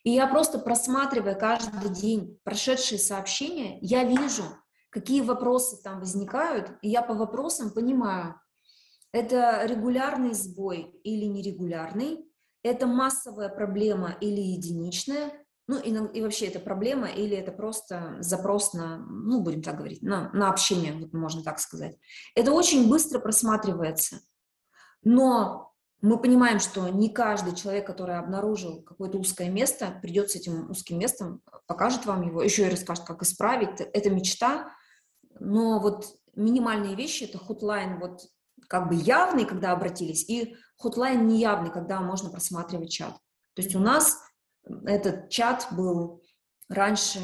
[SPEAKER 2] и я просто просматривая каждый день прошедшие сообщения, я вижу, какие вопросы там возникают, и я по вопросам понимаю, это регулярный сбой или нерегулярный, это массовая проблема или единичная, ну и, и вообще это проблема или это просто запрос на, ну будем так говорить, на, на общение, вот можно так сказать. Это очень быстро просматривается, но мы понимаем, что не каждый человек, который обнаружил какое-то узкое место, придет с этим узким местом, покажет вам его, еще и расскажет, как исправить. Это мечта, но вот минимальные вещи, это хотлайн вот как бы явный, когда обратились, и хотлайн неявный, когда можно просматривать чат. То есть у нас этот чат был раньше,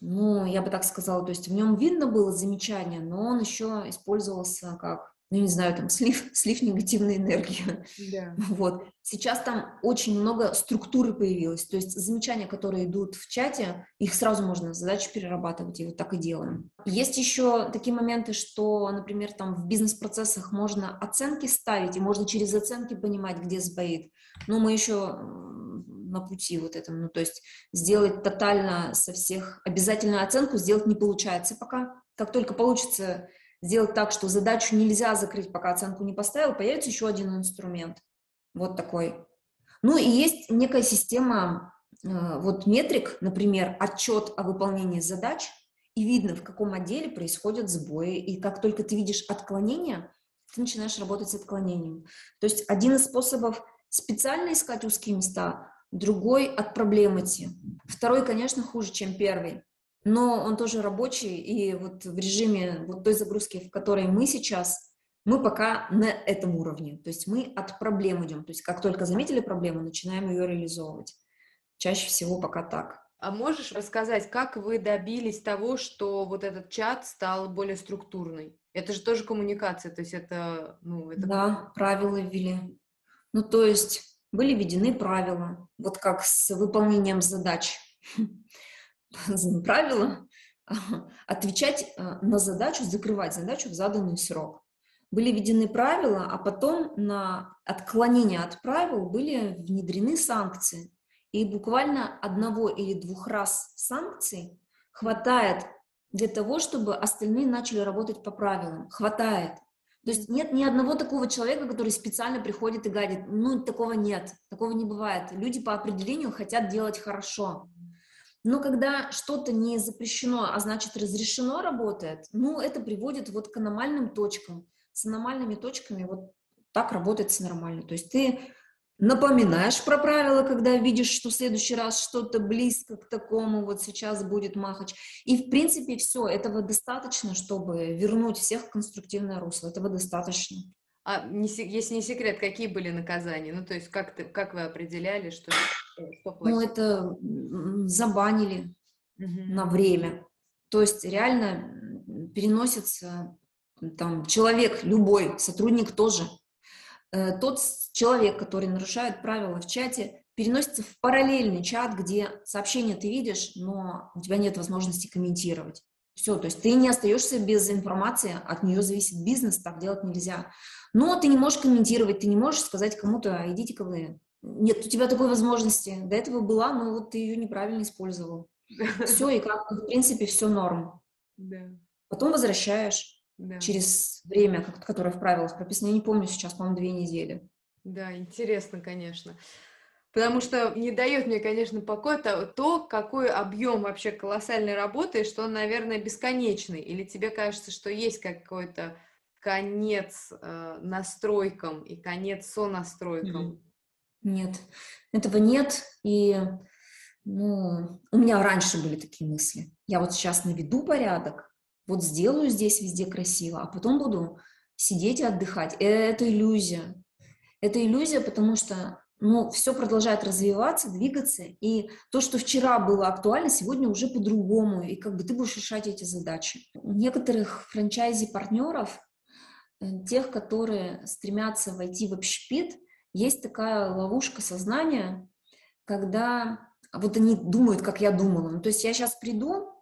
[SPEAKER 2] ну, я бы так сказала, то есть в нем видно было замечание, но он еще использовался как, ну, не знаю, там, слив, слив негативной энергии. Да. Вот. Сейчас там очень много структуры появилось, то есть замечания, которые идут в чате, их сразу можно задачи перерабатывать, и вот так и делаем. Есть еще такие моменты, что, например, там в бизнес-процессах можно оценки ставить, и можно через оценки понимать, где сбоит. Но мы еще на пути вот этом. Ну, то есть сделать тотально со всех обязательную оценку сделать не получается пока. Как только получится сделать так, что задачу нельзя закрыть, пока оценку не поставил, появится еще один инструмент. Вот такой. Ну и есть некая система э, вот метрик, например, отчет о выполнении задач, и видно, в каком отделе происходят сбои. И как только ты видишь отклонение, ты начинаешь работать с отклонением. То есть один из способов специально искать узкие места, другой от проблемы идти. Второй, конечно, хуже, чем первый, но он тоже рабочий, и вот в режиме вот той загрузки, в которой мы сейчас, мы пока на этом уровне, то есть мы от проблем идем, то есть как только заметили проблему, начинаем ее реализовывать. Чаще всего пока так.
[SPEAKER 1] А можешь рассказать, как вы добились того, что вот этот чат стал более структурный? Это же тоже коммуникация, то есть это... Ну, это...
[SPEAKER 2] Да, правила ввели. Ну, то есть были введены правила, вот как с выполнением задач. Правила отвечать э, на задачу, закрывать задачу в заданный срок. Были введены правила, а потом на отклонение от правил были внедрены санкции. И буквально одного или двух раз санкций хватает для того, чтобы остальные начали работать по правилам. Хватает. То есть нет ни одного такого человека, который специально приходит и гадит. Ну, такого нет, такого не бывает. Люди по определению хотят делать хорошо. Но когда что-то не запрещено, а значит разрешено работает, ну, это приводит вот к аномальным точкам. С аномальными точками вот так работает нормально. То есть ты напоминаешь про правила, когда видишь, что в следующий раз что-то близко к такому, вот сейчас будет махач. И, в принципе, все, этого достаточно, чтобы вернуть всех в конструктивное русло, этого достаточно.
[SPEAKER 1] А не, если не секрет, какие были наказания? Ну, то есть как, ты, как вы определяли, что,
[SPEAKER 2] что плохо? Ну, это забанили угу. на время. То есть реально переносится там человек, любой, сотрудник тоже, Э, тот человек, который нарушает правила в чате, переносится в параллельный чат, где сообщение ты видишь, но у тебя нет возможности комментировать. Все, то есть ты не остаешься без информации, от нее зависит бизнес, так делать нельзя. Но ты не можешь комментировать, ты не можешь сказать кому-то, идите-ка вы. Нет у тебя такой возможности. До этого была, но вот ты ее неправильно использовал. Все, и как, в принципе, все норм. Да. Потом возвращаешь да. через время, которое в правилах прописано. Я не помню сейчас, по-моему, две недели.
[SPEAKER 1] Да, интересно, конечно. Потому что не дает мне, конечно, покоя то, то, какой объем вообще колоссальной работы, что он, наверное, бесконечный. Или тебе кажется, что есть какой-то конец э, настройкам и конец сонастройкам?
[SPEAKER 2] Нет, этого нет. И ну, у меня раньше были такие мысли. Я вот сейчас наведу порядок, вот сделаю здесь везде красиво, а потом буду сидеть и отдыхать. Это иллюзия. Это иллюзия, потому что ну, все продолжает развиваться, двигаться, и то, что вчера было актуально, сегодня уже по-другому, и как бы ты будешь решать эти задачи. У некоторых франчайзи-партнеров, э, тех, которые стремятся войти в общепит, есть такая ловушка сознания, когда вот они думают, как я думала. Ну, то есть я сейчас приду,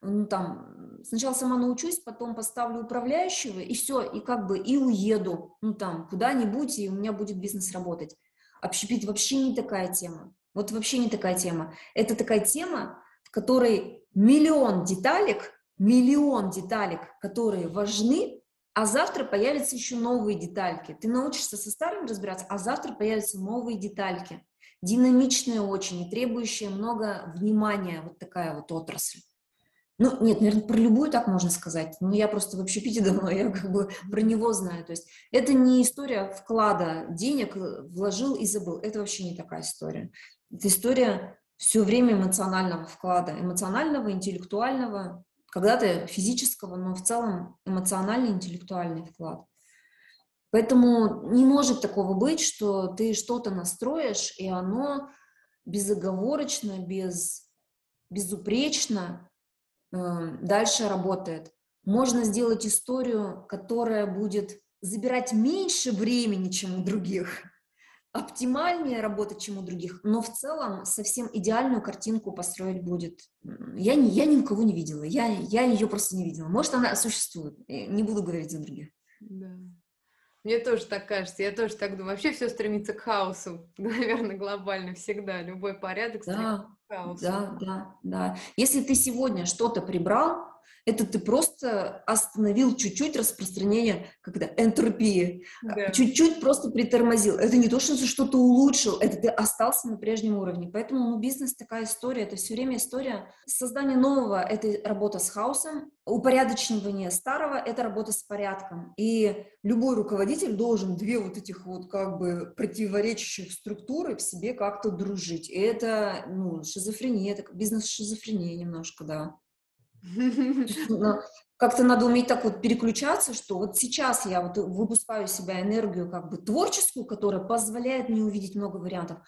[SPEAKER 2] ну, там, сначала сама научусь, потом поставлю управляющего, и все, и как бы, и уеду, ну, там, куда-нибудь, и у меня будет бизнес работать. Общепит вообще не такая тема. Вот вообще не такая тема. Это такая тема, в которой миллион деталек, миллион деталек, которые важны, а завтра появятся еще новые детальки. Ты научишься со старым разбираться, а завтра появятся новые детальки. Динамичная очень и требующая много внимания вот такая вот отрасль. Ну, нет, наверное, про любую так можно сказать. Но я просто в общепите давно, я как бы про него знаю. То есть это не история вклада денег, э, вложил и забыл. Это вообще не такая история. Это история все время эмоционального вклада, эмоционального, интеллектуального, когда-то физического, но в целом эмоциональный, интеллектуальный вклад. Поэтому не может такого быть, что ты что-то настроишь, и оно безоговорочно, без, безупречно дальше работает. Можно сделать историю, которая будет забирать меньше времени, чем у других, оптимальнее работать, чем у других, но в целом совсем идеальную картинку построить будет. Я, не, я ни у кого не видела, я, я ее просто не видела. Может, она существует, не буду говорить за других. Да.
[SPEAKER 1] Мне тоже так кажется, я тоже так думаю. Вообще все стремится к хаосу, наверное, глобально всегда. Любой порядок
[SPEAKER 2] да, к хаосу. Да, да, да. Если ты сегодня что-то прибрал, это ты просто остановил чуть-чуть распространение, когда энтропии, да. чуть-чуть просто притормозил. Это не то, что ты что-то улучшил, это ты остался на прежнем уровне. Поэтому ну, бизнес такая история, это все время история создания нового, это работа с хаосом, упорядочивание старого – это работа с порядком. И любой руководитель должен две вот этих вот как бы противоречащих структуры в себе как-то дружить. И это, ну, шизофрения, это бизнес-шизофрения немножко, да. Как-то надо уметь так вот переключаться, что вот сейчас я вот выпускаю из себя энергию как бы творческую, которая позволяет мне увидеть много вариантов,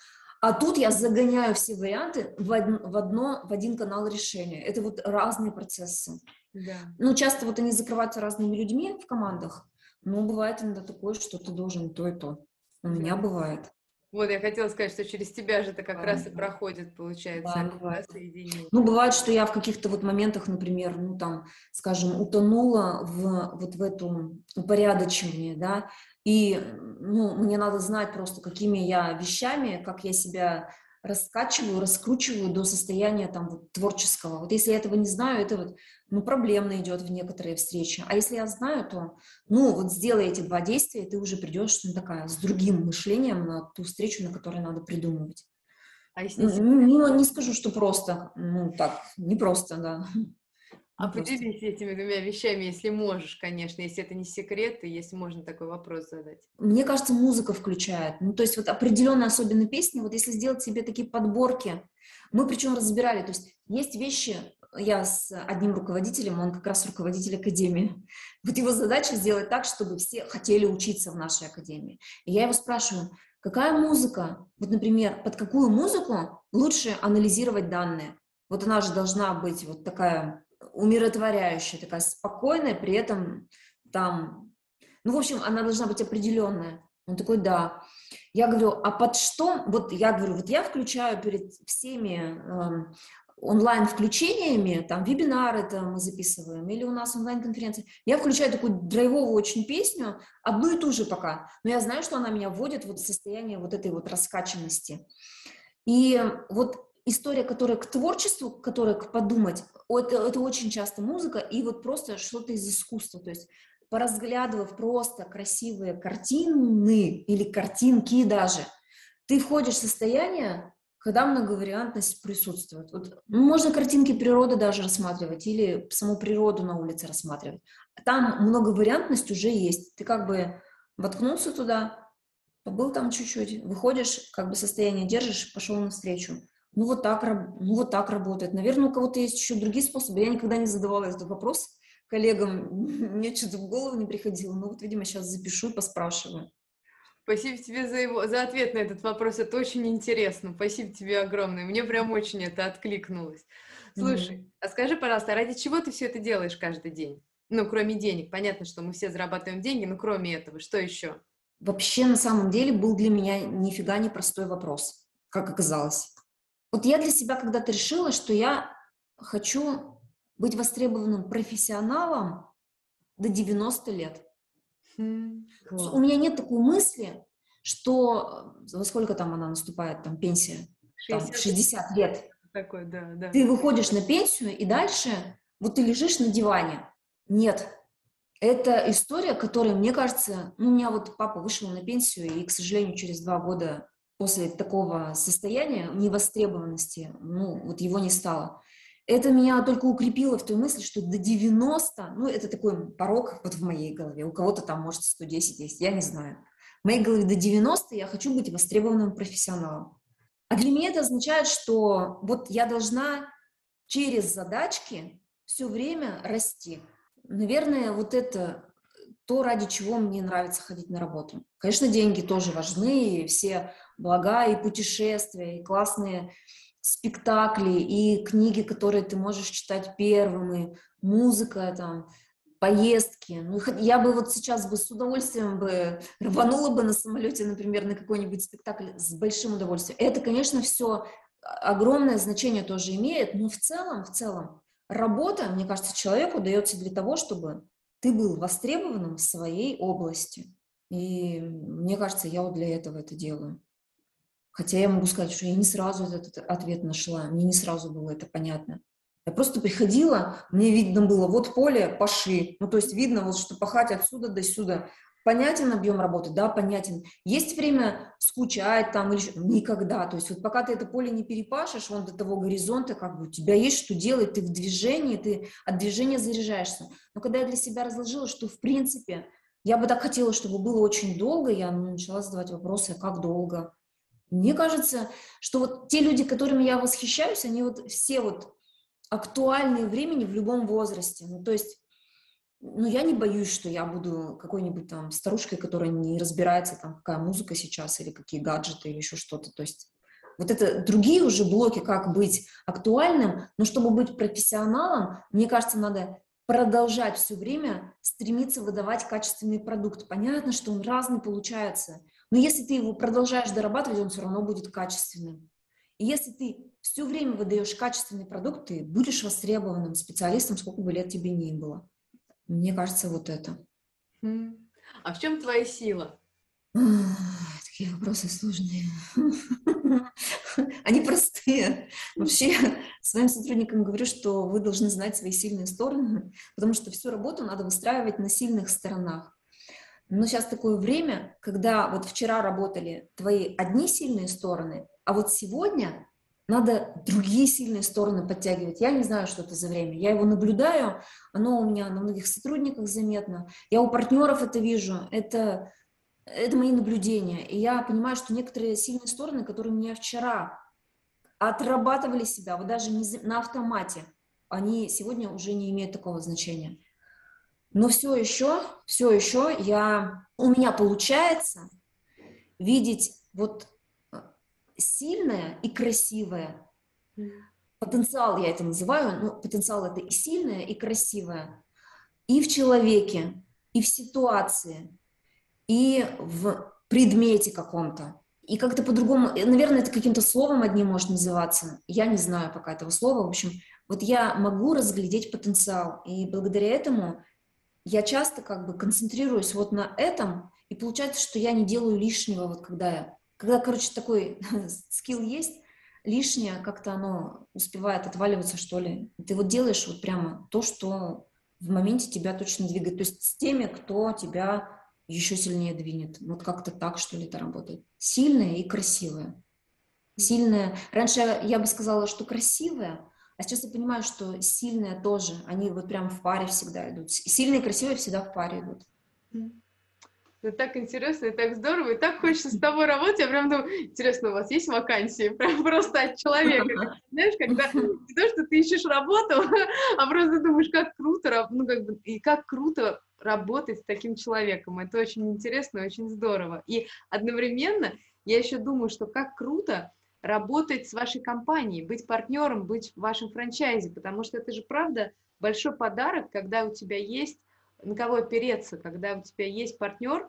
[SPEAKER 2] а тут я загоняю все варианты в, од- в, одно, в один канал решения. Это вот разные процессы. Да. Ну, часто вот они закрываются разными людьми в командах, но бывает иногда такое, что ты должен то и то. У да. меня бывает.
[SPEAKER 1] Вот, я хотела сказать, что через тебя же это как да, раз и проходит, получается, да, бывает.
[SPEAKER 2] соединение. Ну, бывает, что я в каких-то вот моментах, например, ну, там, скажем, утонула в вот в эту упорядочивание, да, и, ну, мне надо знать просто, какими я вещами, как я себя раскачиваю, раскручиваю до состояния там вот, творческого. Вот если я этого не знаю, это вот, ну, проблемно идет в некоторые встречи. А если я знаю, то, ну, вот сделай эти два действия, и ты уже придешь, ну, такая, с другим мышлением на ту встречу, на которой надо придумывать. А если... Ну, ну, не скажу, что просто, ну, так, не просто, да.
[SPEAKER 1] А поделись этими двумя вещами, если можешь, конечно, если это не секрет, и если можно такой вопрос задать.
[SPEAKER 2] Мне кажется, музыка включает. Ну, то есть вот определенные особенно песни, вот если сделать себе такие подборки, мы причем разбирали, то есть есть вещи, я с одним руководителем, он как раз руководитель академии. Вот его задача сделать так, чтобы все хотели учиться в нашей академии. И я его спрашиваю, какая музыка, вот, например, под какую музыку лучше анализировать данные? Вот она же должна быть вот такая умиротворяющая, такая спокойная, при этом там, ну, в общем, она должна быть определенная. Он такой, да. Я говорю, а под что? Вот я говорю, вот я включаю перед всеми э, онлайн-включениями, там, вебинары там мы записываем, или у нас онлайн-конференции, я включаю такую драйвовую очень песню, одну и ту же пока, но я знаю, что она меня вводит вот в состояние вот этой вот раскачанности. И вот история, которая к творчеству, которая к подумать, это, это очень часто музыка и вот просто что-то из искусства, то есть поразглядывав просто красивые картины или картинки даже, ты входишь в состояние, когда многовариантность присутствует. Вот, можно картинки природы даже рассматривать или саму природу на улице рассматривать. Там многовариантность уже есть. Ты как бы воткнулся туда, побыл там чуть-чуть, выходишь, как бы состояние держишь, пошел навстречу. Ну вот так, ну вот так работает. Наверное, у кого-то есть еще другие способы. Я никогда не задавала этот вопрос коллегам, мне что-то в голову не приходило. Но вот, видимо, сейчас запишу и поспрашиваю.
[SPEAKER 1] Спасибо тебе за, его, за ответ на этот вопрос. Это очень интересно. Спасибо тебе огромное. Мне прям очень это откликнулось. Слушай, mm-hmm. а скажи, пожалуйста, ради чего ты все это делаешь каждый день? Ну, кроме денег. Понятно, что мы все зарабатываем деньги, но кроме этого, что еще?
[SPEAKER 2] Вообще, на самом деле, был для меня нифига не простой вопрос, как оказалось. Вот я для себя когда-то решила, что я хочу быть востребованным профессионалом до 90 лет. Mm, У меня нет такой мысли, что э, во сколько там она наступает, там пенсия, 60, там, 60 лет.
[SPEAKER 1] Такой, да, да.
[SPEAKER 2] Ты выходишь на пенсию, и дальше вот ты лежишь на диване. Нет. Это история, которая, мне кажется, ну, у меня вот папа вышел на пенсию, и, к сожалению, через два года после такого состояния невостребованности, ну, вот его не стало это меня только укрепило в той мысли, что до 90, ну, это такой порог вот в моей голове, у кого-то там, может, 110 есть, я не знаю. В моей голове до 90 я хочу быть востребованным профессионалом. А для меня это означает, что вот я должна через задачки все время расти. Наверное, вот это то, ради чего мне нравится ходить на работу. Конечно, деньги тоже важны, и все блага, и путешествия, и классные спектакли и книги, которые ты можешь читать первым, и музыка там, поездки. Ну, я бы вот сейчас бы с удовольствием бы рванула бы на самолете, например, на какой-нибудь спектакль с большим удовольствием. Это, конечно, все огромное значение тоже имеет, но в целом, в целом, работа, мне кажется, человеку дается для того, чтобы ты был востребованным в своей области. И мне кажется, я вот для этого это делаю. Хотя я могу сказать, что я не сразу этот ответ нашла, мне не сразу было это понятно. Я просто приходила, мне видно было, вот поле, паши. Ну, то есть видно, вот, что пахать отсюда до сюда. Понятен объем работы? Да, понятен. Есть время скучать там или Никогда. То есть вот пока ты это поле не перепашешь, вон до того горизонта, как бы у тебя есть что делать, ты в движении, ты от движения заряжаешься. Но когда я для себя разложила, что в принципе я бы так хотела, чтобы было очень долго, я начала задавать вопросы, а как долго? Мне кажется, что вот те люди, которыми я восхищаюсь, они вот все вот актуальные времени в любом возрасте. Ну, то есть, ну, я не боюсь, что я буду какой-нибудь там старушкой, которая не разбирается, там, какая музыка сейчас или какие гаджеты или еще что-то. То есть, вот это другие уже блоки, как быть актуальным, но чтобы быть профессионалом, мне кажется, надо продолжать все время стремиться выдавать качественный продукт. Понятно, что он разный получается, но если ты его продолжаешь дорабатывать, он все равно будет качественным. И если ты все время выдаешь качественный продукт, ты будешь востребованным специалистом, сколько бы лет тебе ни было. Мне кажется, вот это.
[SPEAKER 1] А в чем твоя сила?
[SPEAKER 2] Такие вопросы сложные. Они простые. Вообще, своим сотрудникам говорю, что вы должны знать свои сильные стороны, потому что всю работу надо выстраивать на сильных сторонах. Но сейчас такое время, когда вот вчера работали твои одни сильные стороны, а вот сегодня надо другие сильные стороны подтягивать. Я не знаю, что это за время. Я его наблюдаю, оно у меня на многих сотрудниках заметно. Я у партнеров это вижу. Это, это мои наблюдения. И я понимаю, что некоторые сильные стороны, которые меня вчера отрабатывали себя, вот даже не на автомате, они сегодня уже не имеют такого значения. Но все еще, все еще я, у меня получается видеть вот э, сильное и красивое. Потенциал я это называю, ну, потенциал это и сильное, и красивое. И в человеке, и в ситуации, и в предмете каком-то. и как-то по-другому, э, наверное, это каким-то словом одним может называться, я не знаю пока этого слова, в общем, вот я могу разглядеть потенциал, и благодаря этому я часто как бы концентрируюсь вот на этом, и получается, что я не делаю лишнего, вот когда я, когда, короче, такой скилл есть, лишнее как-то оно успевает отваливаться, что ли. Ты вот делаешь вот прямо то, что в моменте тебя точно двигает. То есть с теми, кто тебя еще сильнее двинет. Вот как-то так, что ли, это работает. Сильная и красивая. Сильная. Раньше я бы сказала, что красивая, а сейчас я понимаю, что сильная тоже. Они вот прям в паре всегда идут. Сильные и красивые всегда в паре идут.
[SPEAKER 1] Это так интересно и так здорово, и так хочется с тобой работать. Я прям думаю, интересно, у вас есть вакансии? Прям просто от человека. Знаешь, когда не то, что ты ищешь работу, а просто думаешь, как круто, ну, как бы, и как круто работать с таким человеком. Это очень интересно и очень здорово. И одновременно я еще думаю, что как круто работать с вашей компанией, быть партнером, быть в вашем франчайзе, потому что это же правда большой подарок, когда у тебя есть на кого опереться, когда у тебя есть партнер,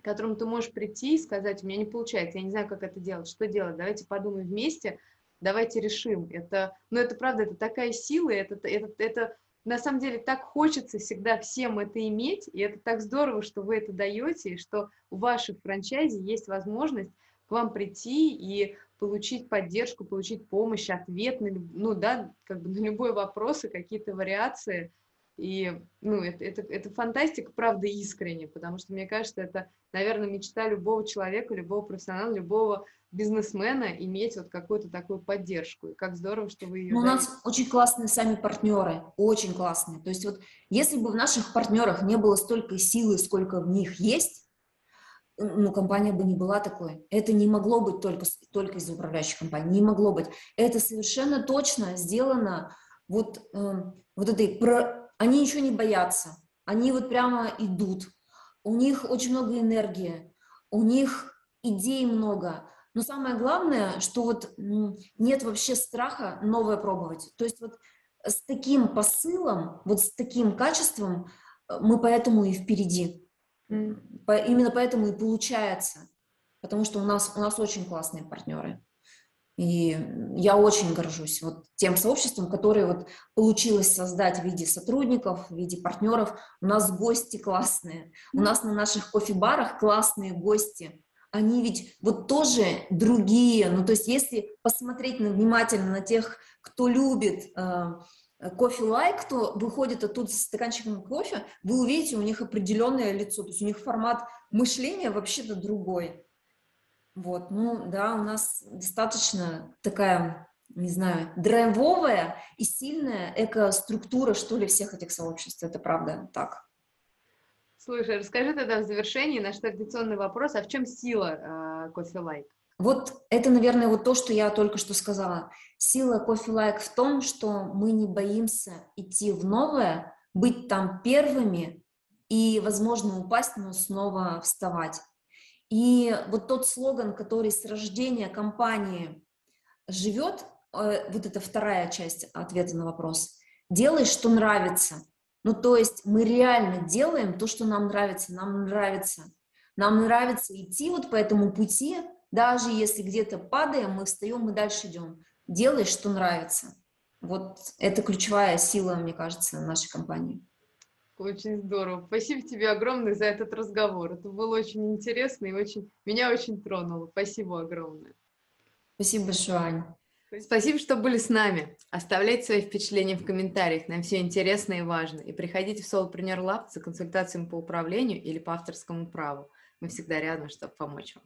[SPEAKER 1] к которому ты можешь прийти и сказать, у меня не получается, я не знаю, как это делать, что делать, давайте подумаем вместе, давайте решим. Это, ну, это правда, это такая сила, это, это, это на самом деле так хочется всегда всем это иметь, и это так здорово, что вы это даете, и что у ваших франчайзи есть возможность к вам прийти и получить поддержку, получить помощь, ответ на, ну, да, как бы на любой вопрос и какие-то вариации – и, ну, это, это, это фантастика, правда, искренне, потому что, мне кажется, это, наверное, мечта любого человека, любого профессионала, любого бизнесмена иметь вот какую-то такую поддержку. И как здорово, что вы ее
[SPEAKER 2] ну, У нас очень классные сами партнеры, очень классные. То есть вот если бы в наших партнерах не было столько силы, сколько в них есть, ну, компания бы не была такой. Это не могло быть только, только из управляющей компании, не могло быть. Это совершенно точно сделано вот, э, вот этой про они ничего не боятся, они вот прямо идут, у них очень много энергии, у них идей много, но самое главное, что вот нет вообще страха новое пробовать. То есть вот с таким посылом, вот с таким качеством э, мы поэтому и впереди. Mm. Именно поэтому и получается, потому что у нас, у нас очень классные партнеры. И я очень горжусь вот тем сообществом, которое вот получилось создать в виде сотрудников, в виде партнеров. У нас гости классные, у нас на наших кофе-барах классные гости. Они ведь вот тоже другие. Ну, то есть если посмотреть внимательно на тех, кто любит э, кофе-лайк, кто выходит оттуда с стаканчиком кофе, вы увидите у них определенное лицо, то есть у них формат мышления вообще-то другой. Вот, ну да, у нас достаточно такая, не знаю, драйвовая и сильная эко-структура, что ли, всех этих сообществ. Это правда так.
[SPEAKER 1] Слушай, расскажи тогда в завершении наш традиционный вопрос, а в чем сила э, кофе лайк?
[SPEAKER 2] Вот это, наверное, вот то, что я только что сказала. Сила кофе лайк в том, что мы не боимся идти в новое, быть там первыми и, возможно, упасть, но снова вставать. И вот тот слоган, который с рождения компании живет, э, вот это вторая часть ответа на вопрос, делай, что нравится. Ну, то есть мы реально делаем то, что нам нравится, нам нравится. Нам нравится идти вот по этому пути, даже если где-то падаем, мы встаем, мы дальше идем. Делай, что нравится. Вот это ключевая сила, мне кажется, нашей компании.
[SPEAKER 1] Очень здорово. Спасибо тебе огромное за этот разговор. Это было очень интересно и очень меня очень тронуло. Спасибо огромное.
[SPEAKER 2] Спасибо большое, Аня.
[SPEAKER 1] Спасибо, что были с нами. Оставляйте свои впечатления в комментариях. Нам все интересно и важно. И приходите в Solopreneur Lab за консультациями по управлению или по авторскому праву. Мы всегда рядом, чтобы помочь вам.